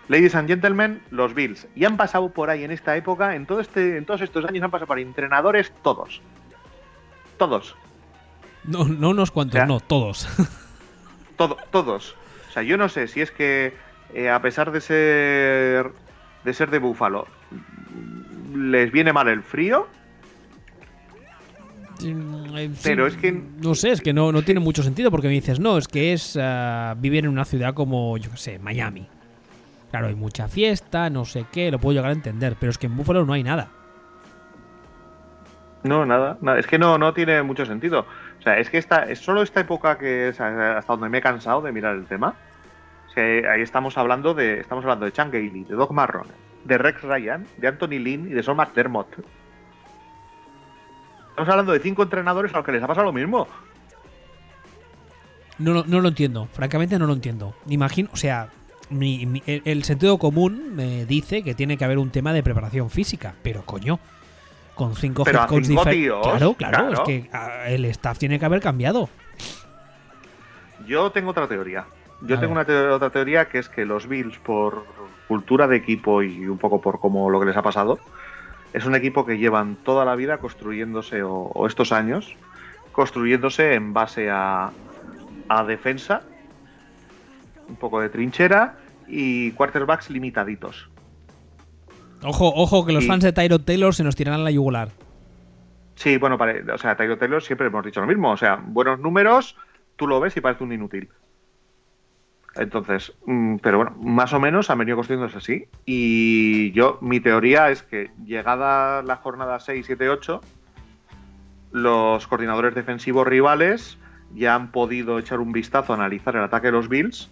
Ladies and gentlemen, los Bills. Y han pasado por ahí en esta época, en, todo este, en todos estos años han pasado por ahí entrenadores todos. Todos. No, no unos cuantos, no, todos. Todo- todos. O sea, yo no sé si es que eh, a pesar de ser de ser de Búfalo, les viene mal el frío. Pero es que- No sé, es que no, no tiene mucho sentido porque me dices, no, es que es ah, vivir en una ciudad como, yo qué sé, Miami. Claro, hay mucha fiesta, no sé qué, lo puedo llegar a entender, pero es que en Buffalo no hay nada. No, nada, nada. Es que no, no tiene mucho sentido. O sea, es que esta, es solo esta época que es hasta donde me he cansado de mirar el tema. O sea, ahí estamos hablando de. Estamos hablando de Chan Gailey, de Doc Marron, de Rex Ryan, de Anthony Lynn y de Son McDermott. Estamos hablando de cinco entrenadores a los que les ha pasado lo mismo. No, lo- no lo entiendo, francamente no lo entiendo. Imagino, o sea, mi- mi- el, sentido común me dice que tiene que haber un tema de preparación física, pero coño, con cinco Pero head Claro, claro, claro. es que ah, el staff tiene que haber cambiado. Yo tengo otra teoría. Yo A tengo una otra teoría que es que los Bills, por cultura de equipo y un poco por cómo lo que les ha pasado, es un equipo que llevan toda la vida construyéndose, o, o estos años, construyéndose en base a, a defensa, un poco de trinchera y quarterbacks limitaditos. Ojo, ojo, que los Y- fans de Tyrod Taylor se nos tirarán la yugular. Sí, bueno, o sea, Tyler Taylor siempre hemos dicho lo mismo. O sea, buenos números, tú lo ves y parece un inútil. Entonces, mm, pero bueno, más o menos han venido construyéndose así. Y yo, mi teoría es que llegada la jornada 6, 7, 8, los coordinadores defensivos rivales ya han podido echar un vistazo, analizar el ataque de los Bills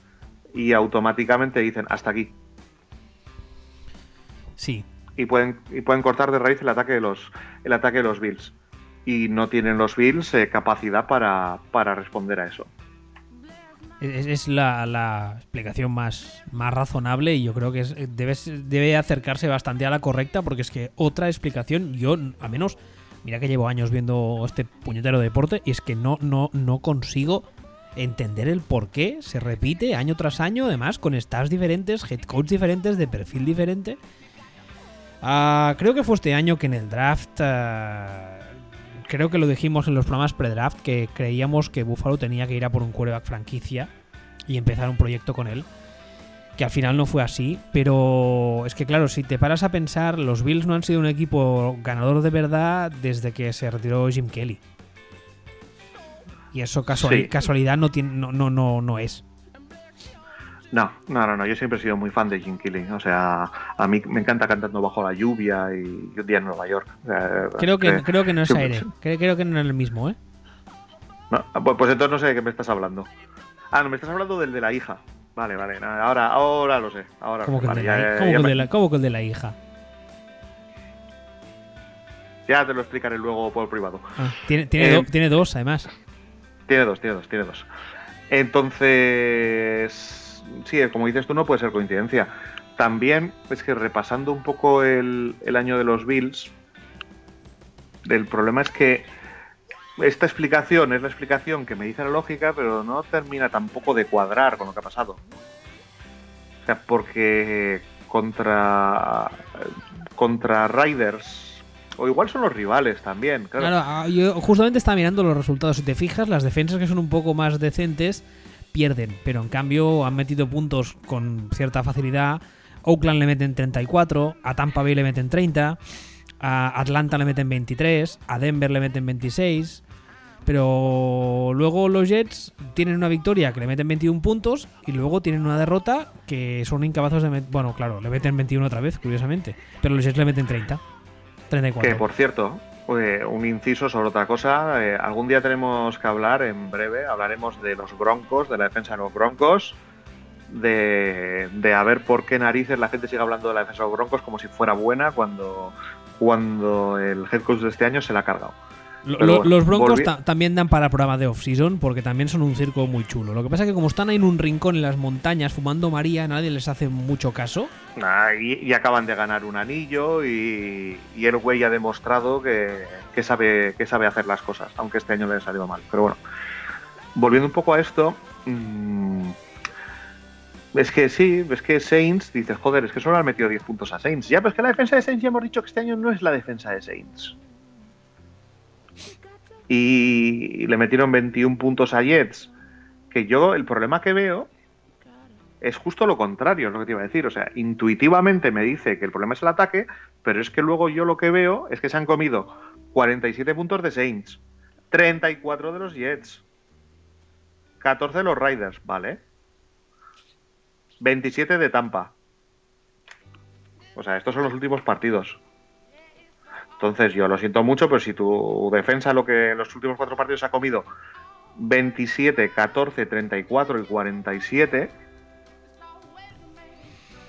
y automáticamente dicen hasta aquí. Sí. Y pueden, y pueden cortar de raíz el ataque de los, el ataque de los Bills. Y no tienen los Bills eh, capacidad para, para responder a eso. Es, es la, la explicación más, más razonable y yo creo que es, debe, debe acercarse bastante a la correcta porque es que otra explicación, yo al menos, mira que llevo años viendo este puñetero deporte y es que no, no, no consigo entender el por qué se repite año tras año, además con staffs diferentes, head coach diferentes, de perfil diferente. Ah, creo que fue este año que en el draft, ah, creo que lo dijimos en los programas pre-draft, que creíamos que Buffalo tenía que ir a por un quarterback franquicia y empezar un proyecto con él. Que al final no fue así, pero es que claro, si te paras a pensar, los Bills no han sido un equipo ganador de verdad desde que se retiró Jim Kelly. Y eso casual- Sí. casualidad no, tiene, no, no, no, no es. No, no, no, no, yo siempre he sido muy fan de Jim Kelly. O sea, a mí me encanta cantando bajo la lluvia y un día en Nueva York. O sea, Creo que, eh, creo que no es siempre- aire. Creo, creo que no es el mismo, ¿eh? No, pues pues entonces no sé de qué me estás hablando. Ah, no, me estás hablando del de la hija. Vale, vale, ahora, ahora lo sé. Ahora ¿Cómo que, vale, el, de la, ya- hi- ya- cómo que ya el me- de la- cómo que el de la hija? ya te lo explicaré luego por privado. Ah, tiene, tiene, Eh, do- tiene dos, además. Tiene dos, tiene dos, tiene dos. Entonces, sí, como dices tú, no puede ser coincidencia. También es que repasando un poco el, año de los Bills, el problema es que esta explicación es la explicación que me dice la lógica, pero no termina tampoco de cuadrar con lo que ha pasado. O sea, porque contra contra Riders, o igual son los rivales también, claro. Claro, ah, yo justamente estaba mirando los resultados. Si te fijas, las defensas que son un poco más decentes pierden, pero en cambio han metido puntos con cierta facilidad. Oakland le meten 34, a Tampa Bay le meten 30, a Atlanta le meten 23, a Denver le meten 26. Pero luego los Jets tienen una victoria que le meten 21 puntos y luego tienen una derrota que son incapaces de meter. Bueno, claro, le meten 21 otra vez, curiosamente. Pero los Jets le meten 30. 34. Que por cierto, eh, un inciso sobre otra cosa. eh, algún día tenemos que hablar, en breve, hablaremos de los Broncos, de la defensa de los Broncos, de, de a ver por qué narices la gente sigue hablando de la defensa de los Broncos como si fuera buena cuando, cuando el head coach de este año se la ha cargado. Lo- lo- los Broncos ta- también dan para programa de off-season porque también son un circo muy chulo. Lo que pasa es que como están ahí en un rincón en las montañas fumando María, nadie les hace mucho caso. Ah, y, y acaban de ganar un anillo y, y el güey ha demostrado que, que sabe, que sabe hacer las cosas, aunque este año le ha salido mal. Pero bueno, volviendo un poco a esto, mm, es que sí, es que Saints, dices, joder, es que solo han metido 10 puntos a Saints. Ya, pero es que la defensa de Saints ya hemos dicho que este año no es la defensa de Saints. Y le metieron 21 puntos a Jets. Que yo, el problema que veo es justo lo contrario, es lo que te iba a decir. O sea, intuitivamente me dice que el problema es el ataque, pero es que luego yo lo que veo es que se han comido 47 puntos de Saints, 34 de los Jets, 14 de los Riders, ¿vale? 27 de Tampa. O sea, estos son los últimos partidos. Entonces, yo lo siento mucho, pero si tu defensa lo que en los últimos cuatro partidos ha comido 27, 14, 34 y 47,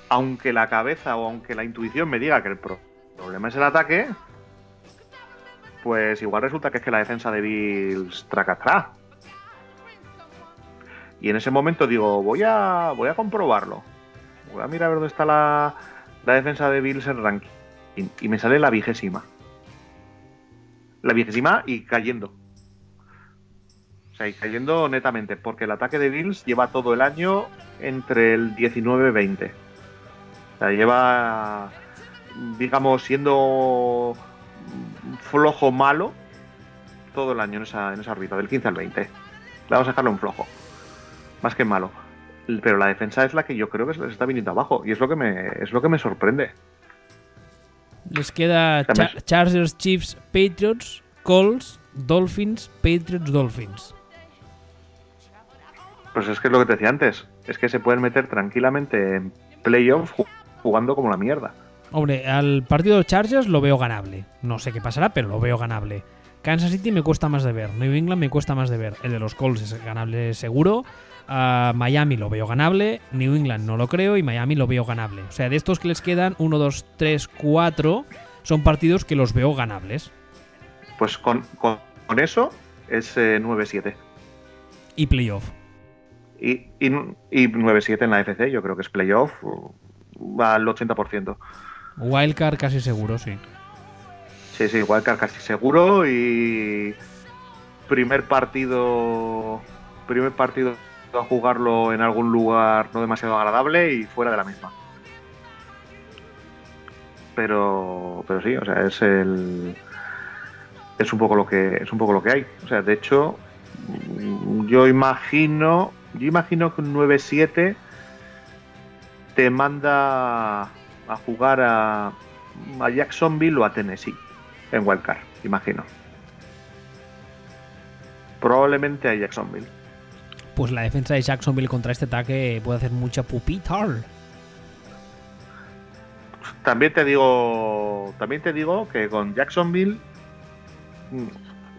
aunque la cabeza o aunque la intuición me diga que el pro- problema es el ataque, pues igual resulta que es que la defensa de Bills tracatrá. Y en ese momento digo, voy a, voy a comprobarlo. Voy a mirar a ver dónde está la, la defensa de Bills en ranking. Y me sale la vigésima. La vigésima y cayendo. O sea, y cayendo netamente, porque el ataque de Bills lleva todo el año entre el 19 y 20. O sea, lleva, digamos, siendo flojo malo todo el año en esa, en esa del 15 al 20. Vamos a dejarlo en flojo. Más que malo. Pero la defensa es la que yo creo que se les está viniendo abajo. Y es lo que me, es lo que me sorprende. Les queda Chargers, Chiefs, Patriots, Colts, Dolphins, Patriots, Dolphins. Pues es que es lo que te decía antes. Es que se pueden meter tranquilamente en playoff jugando como la mierda. Hombre, al partido de Chargers lo veo ganable. No sé qué pasará, pero lo veo ganable. Kansas City me cuesta más de ver. New England me cuesta más de ver. El de los Colts es ganable seguro. Uh, Miami lo veo ganable. New England no lo creo. Y Miami lo veo ganable. O sea, de estos que les quedan, 1, 2, 3, 4, son partidos que los veo ganables. Pues con, con, con eso es eh, 9-7. Y playoff. Y, y, y 9-7 en la FC, yo creo que es playoff. Va al 80%. Wildcard casi seguro, sí. Sí, sí, Wildcard casi seguro. Y primer partido. Primer partido a jugarlo en algún lugar no demasiado agradable y fuera de la misma. Pero, pero sí, o sea, es el es un poco lo que es un poco lo que hay. O sea, de hecho, yo imagino, yo imagino que un 9-7 te manda a jugar a, a Jacksonville o a Tennessee en Wildcard, imagino. Probablemente a Jacksonville. Pues la defensa de Jacksonville contra este ataque puede hacer mucha pupita. También te digo, también te digo que con Jacksonville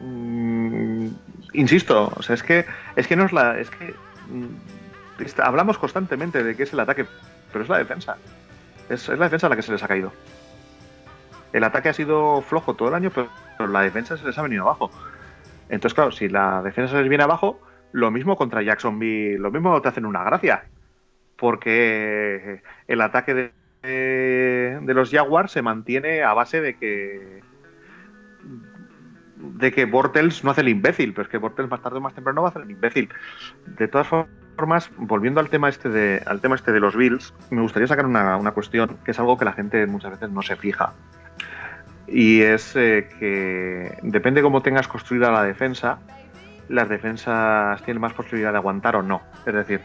Mm, insisto, o sea, es que es que no es la es que mm, hablamos constantemente de que es el ataque, pero es la defensa. Es, la defensa la que se les ha caído. El ataque ha sido flojo todo el año, pero, la defensa se les ha venido abajo. Entonces, claro, si la defensa se les viene abajo, lo mismo contra Jacksonville, lo mismo te hacen una gracia. Porque el ataque de, los Jaguars se mantiene a base de que de que Bortels no hace el imbécil, pero es que Bortels más tarde o más temprano va a hacer el imbécil. De todas formas, volviendo al tema este de, al tema este de los Bills, me gustaría sacar una, una cuestión que es algo que la gente muchas veces no se fija. Y es eh, que depende cómo tengas construida la defensa, las defensas tienen más posibilidad de aguantar o no. Es decir,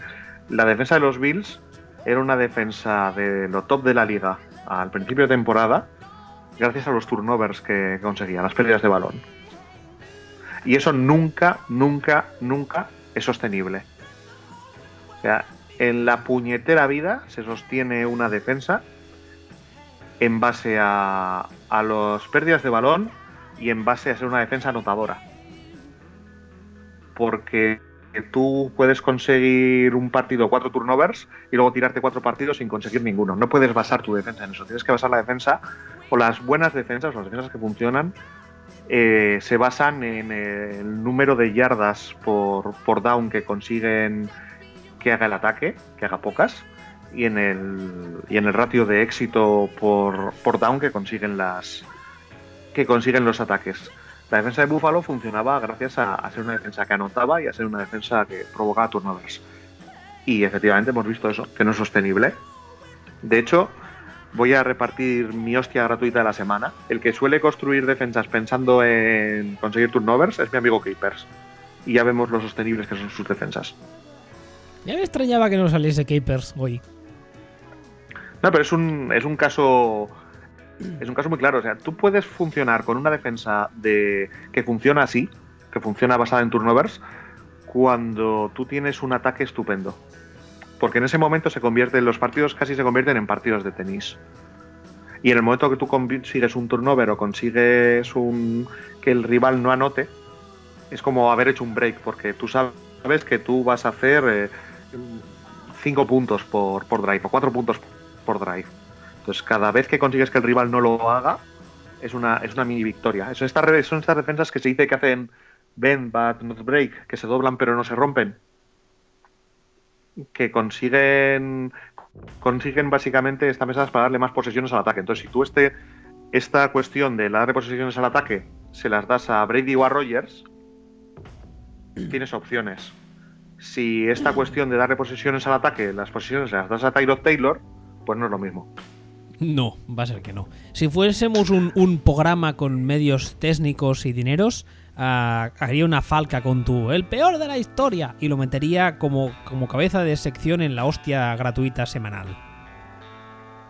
la defensa de los Bills era una defensa de lo top de la liga al principio de temporada, gracias a los turnovers que conseguía, las pérdidas de balón. Y eso nunca, nunca, nunca es sostenible. O sea, en la puñetera vida se sostiene una defensa en base a, a las pérdidas de balón y en base a ser una defensa anotadora. Porque tú puedes conseguir un partido cuatro turnovers y luego tirarte cuatro partidos sin conseguir ninguno. No puedes basar tu defensa en eso. Tienes que basar la defensa o las buenas defensas, o las defensas que funcionan, eh, se basan en el número de yardas por, por, down que consiguen que haga el ataque, que haga pocas, y en el, y en el ratio de éxito por, por down que consiguen las que consiguen los ataques. La defensa de Buffalo funcionaba gracias a, a, ser una defensa que anotaba y a ser una defensa que provocaba turnovers. Y efectivamente hemos visto eso, que no es sostenible. De hecho, voy a repartir mi hostia gratuita de la semana. El que suele construir defensas pensando en conseguir turnovers es mi amigo Capers. Y ya vemos lo sostenibles que son sus defensas. Ya me extrañaba que no saliese Capers hoy. No, pero es un, es un caso. Es un caso muy claro. O sea, tú puedes funcionar con una defensa de que funciona así, que funciona basada en turnovers, cuando tú tienes un ataque estupendo porque en ese momento se convierten los partidos casi se convierten en partidos de tenis. Y en el momento que tú consigues un turnover o consigues un que el rival no anote, es como haber hecho un break, porque tú sabes que tú vas a hacer 5 eh, puntos por, por drive o 4 puntos por drive. Entonces, cada vez que consigues que el rival no lo haga, es una, es una mini victoria. Son estas, son estas defensas que se dice que hacen bend but not break, que se doblan pero no se rompen que consiguen consiguen básicamente estas mesas para darle más posesiones al ataque. Entonces, si tú este, esta cuestión de darle posesiones al ataque se las das a Brady o a Rogers, tienes opciones. Si esta cuestión de darle posesiones al ataque, las posesiones se las das a Tyrod Taylor, pues no es lo mismo. No, va a ser que no. Si fuésemos un, un programa con medios técnicos y dineros, uh, haría una falca con tu el peor de la historia y lo metería como, como cabeza de sección en la hostia gratuita semanal.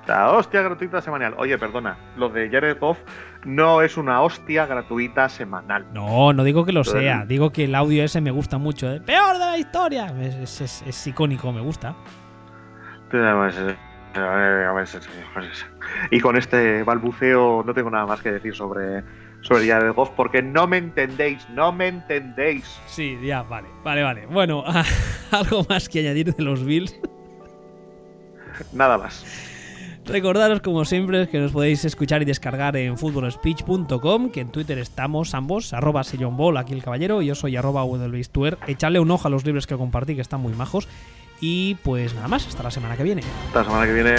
La hostia gratuita semanal. Oye, perdona, lo de Jared Goff no es una hostia gratuita semanal. No, no digo que lo sea. Digo que el audio ese me gusta mucho. ¿eh? ¡Peor de la historia! Es, es- es icónico, me gusta. Y con este balbuceo no tengo nada más que decir sobre, sobre Jared Goff porque no me entendéis, no me entendéis. Sí, ya, vale. Vale, vale. Bueno, algo más que añadir de los Bills. Nada más. Recordaros, como siempre, que nos podéis escuchar y descargar en futbolspeech.com, que en Twitter estamos ambos, arroba Ball, aquí el caballero, y yo soy arroba. Echadle un ojo a los libros que compartí, que están muy majos. Y pues nada más, hasta la semana que viene. Hasta la semana que viene.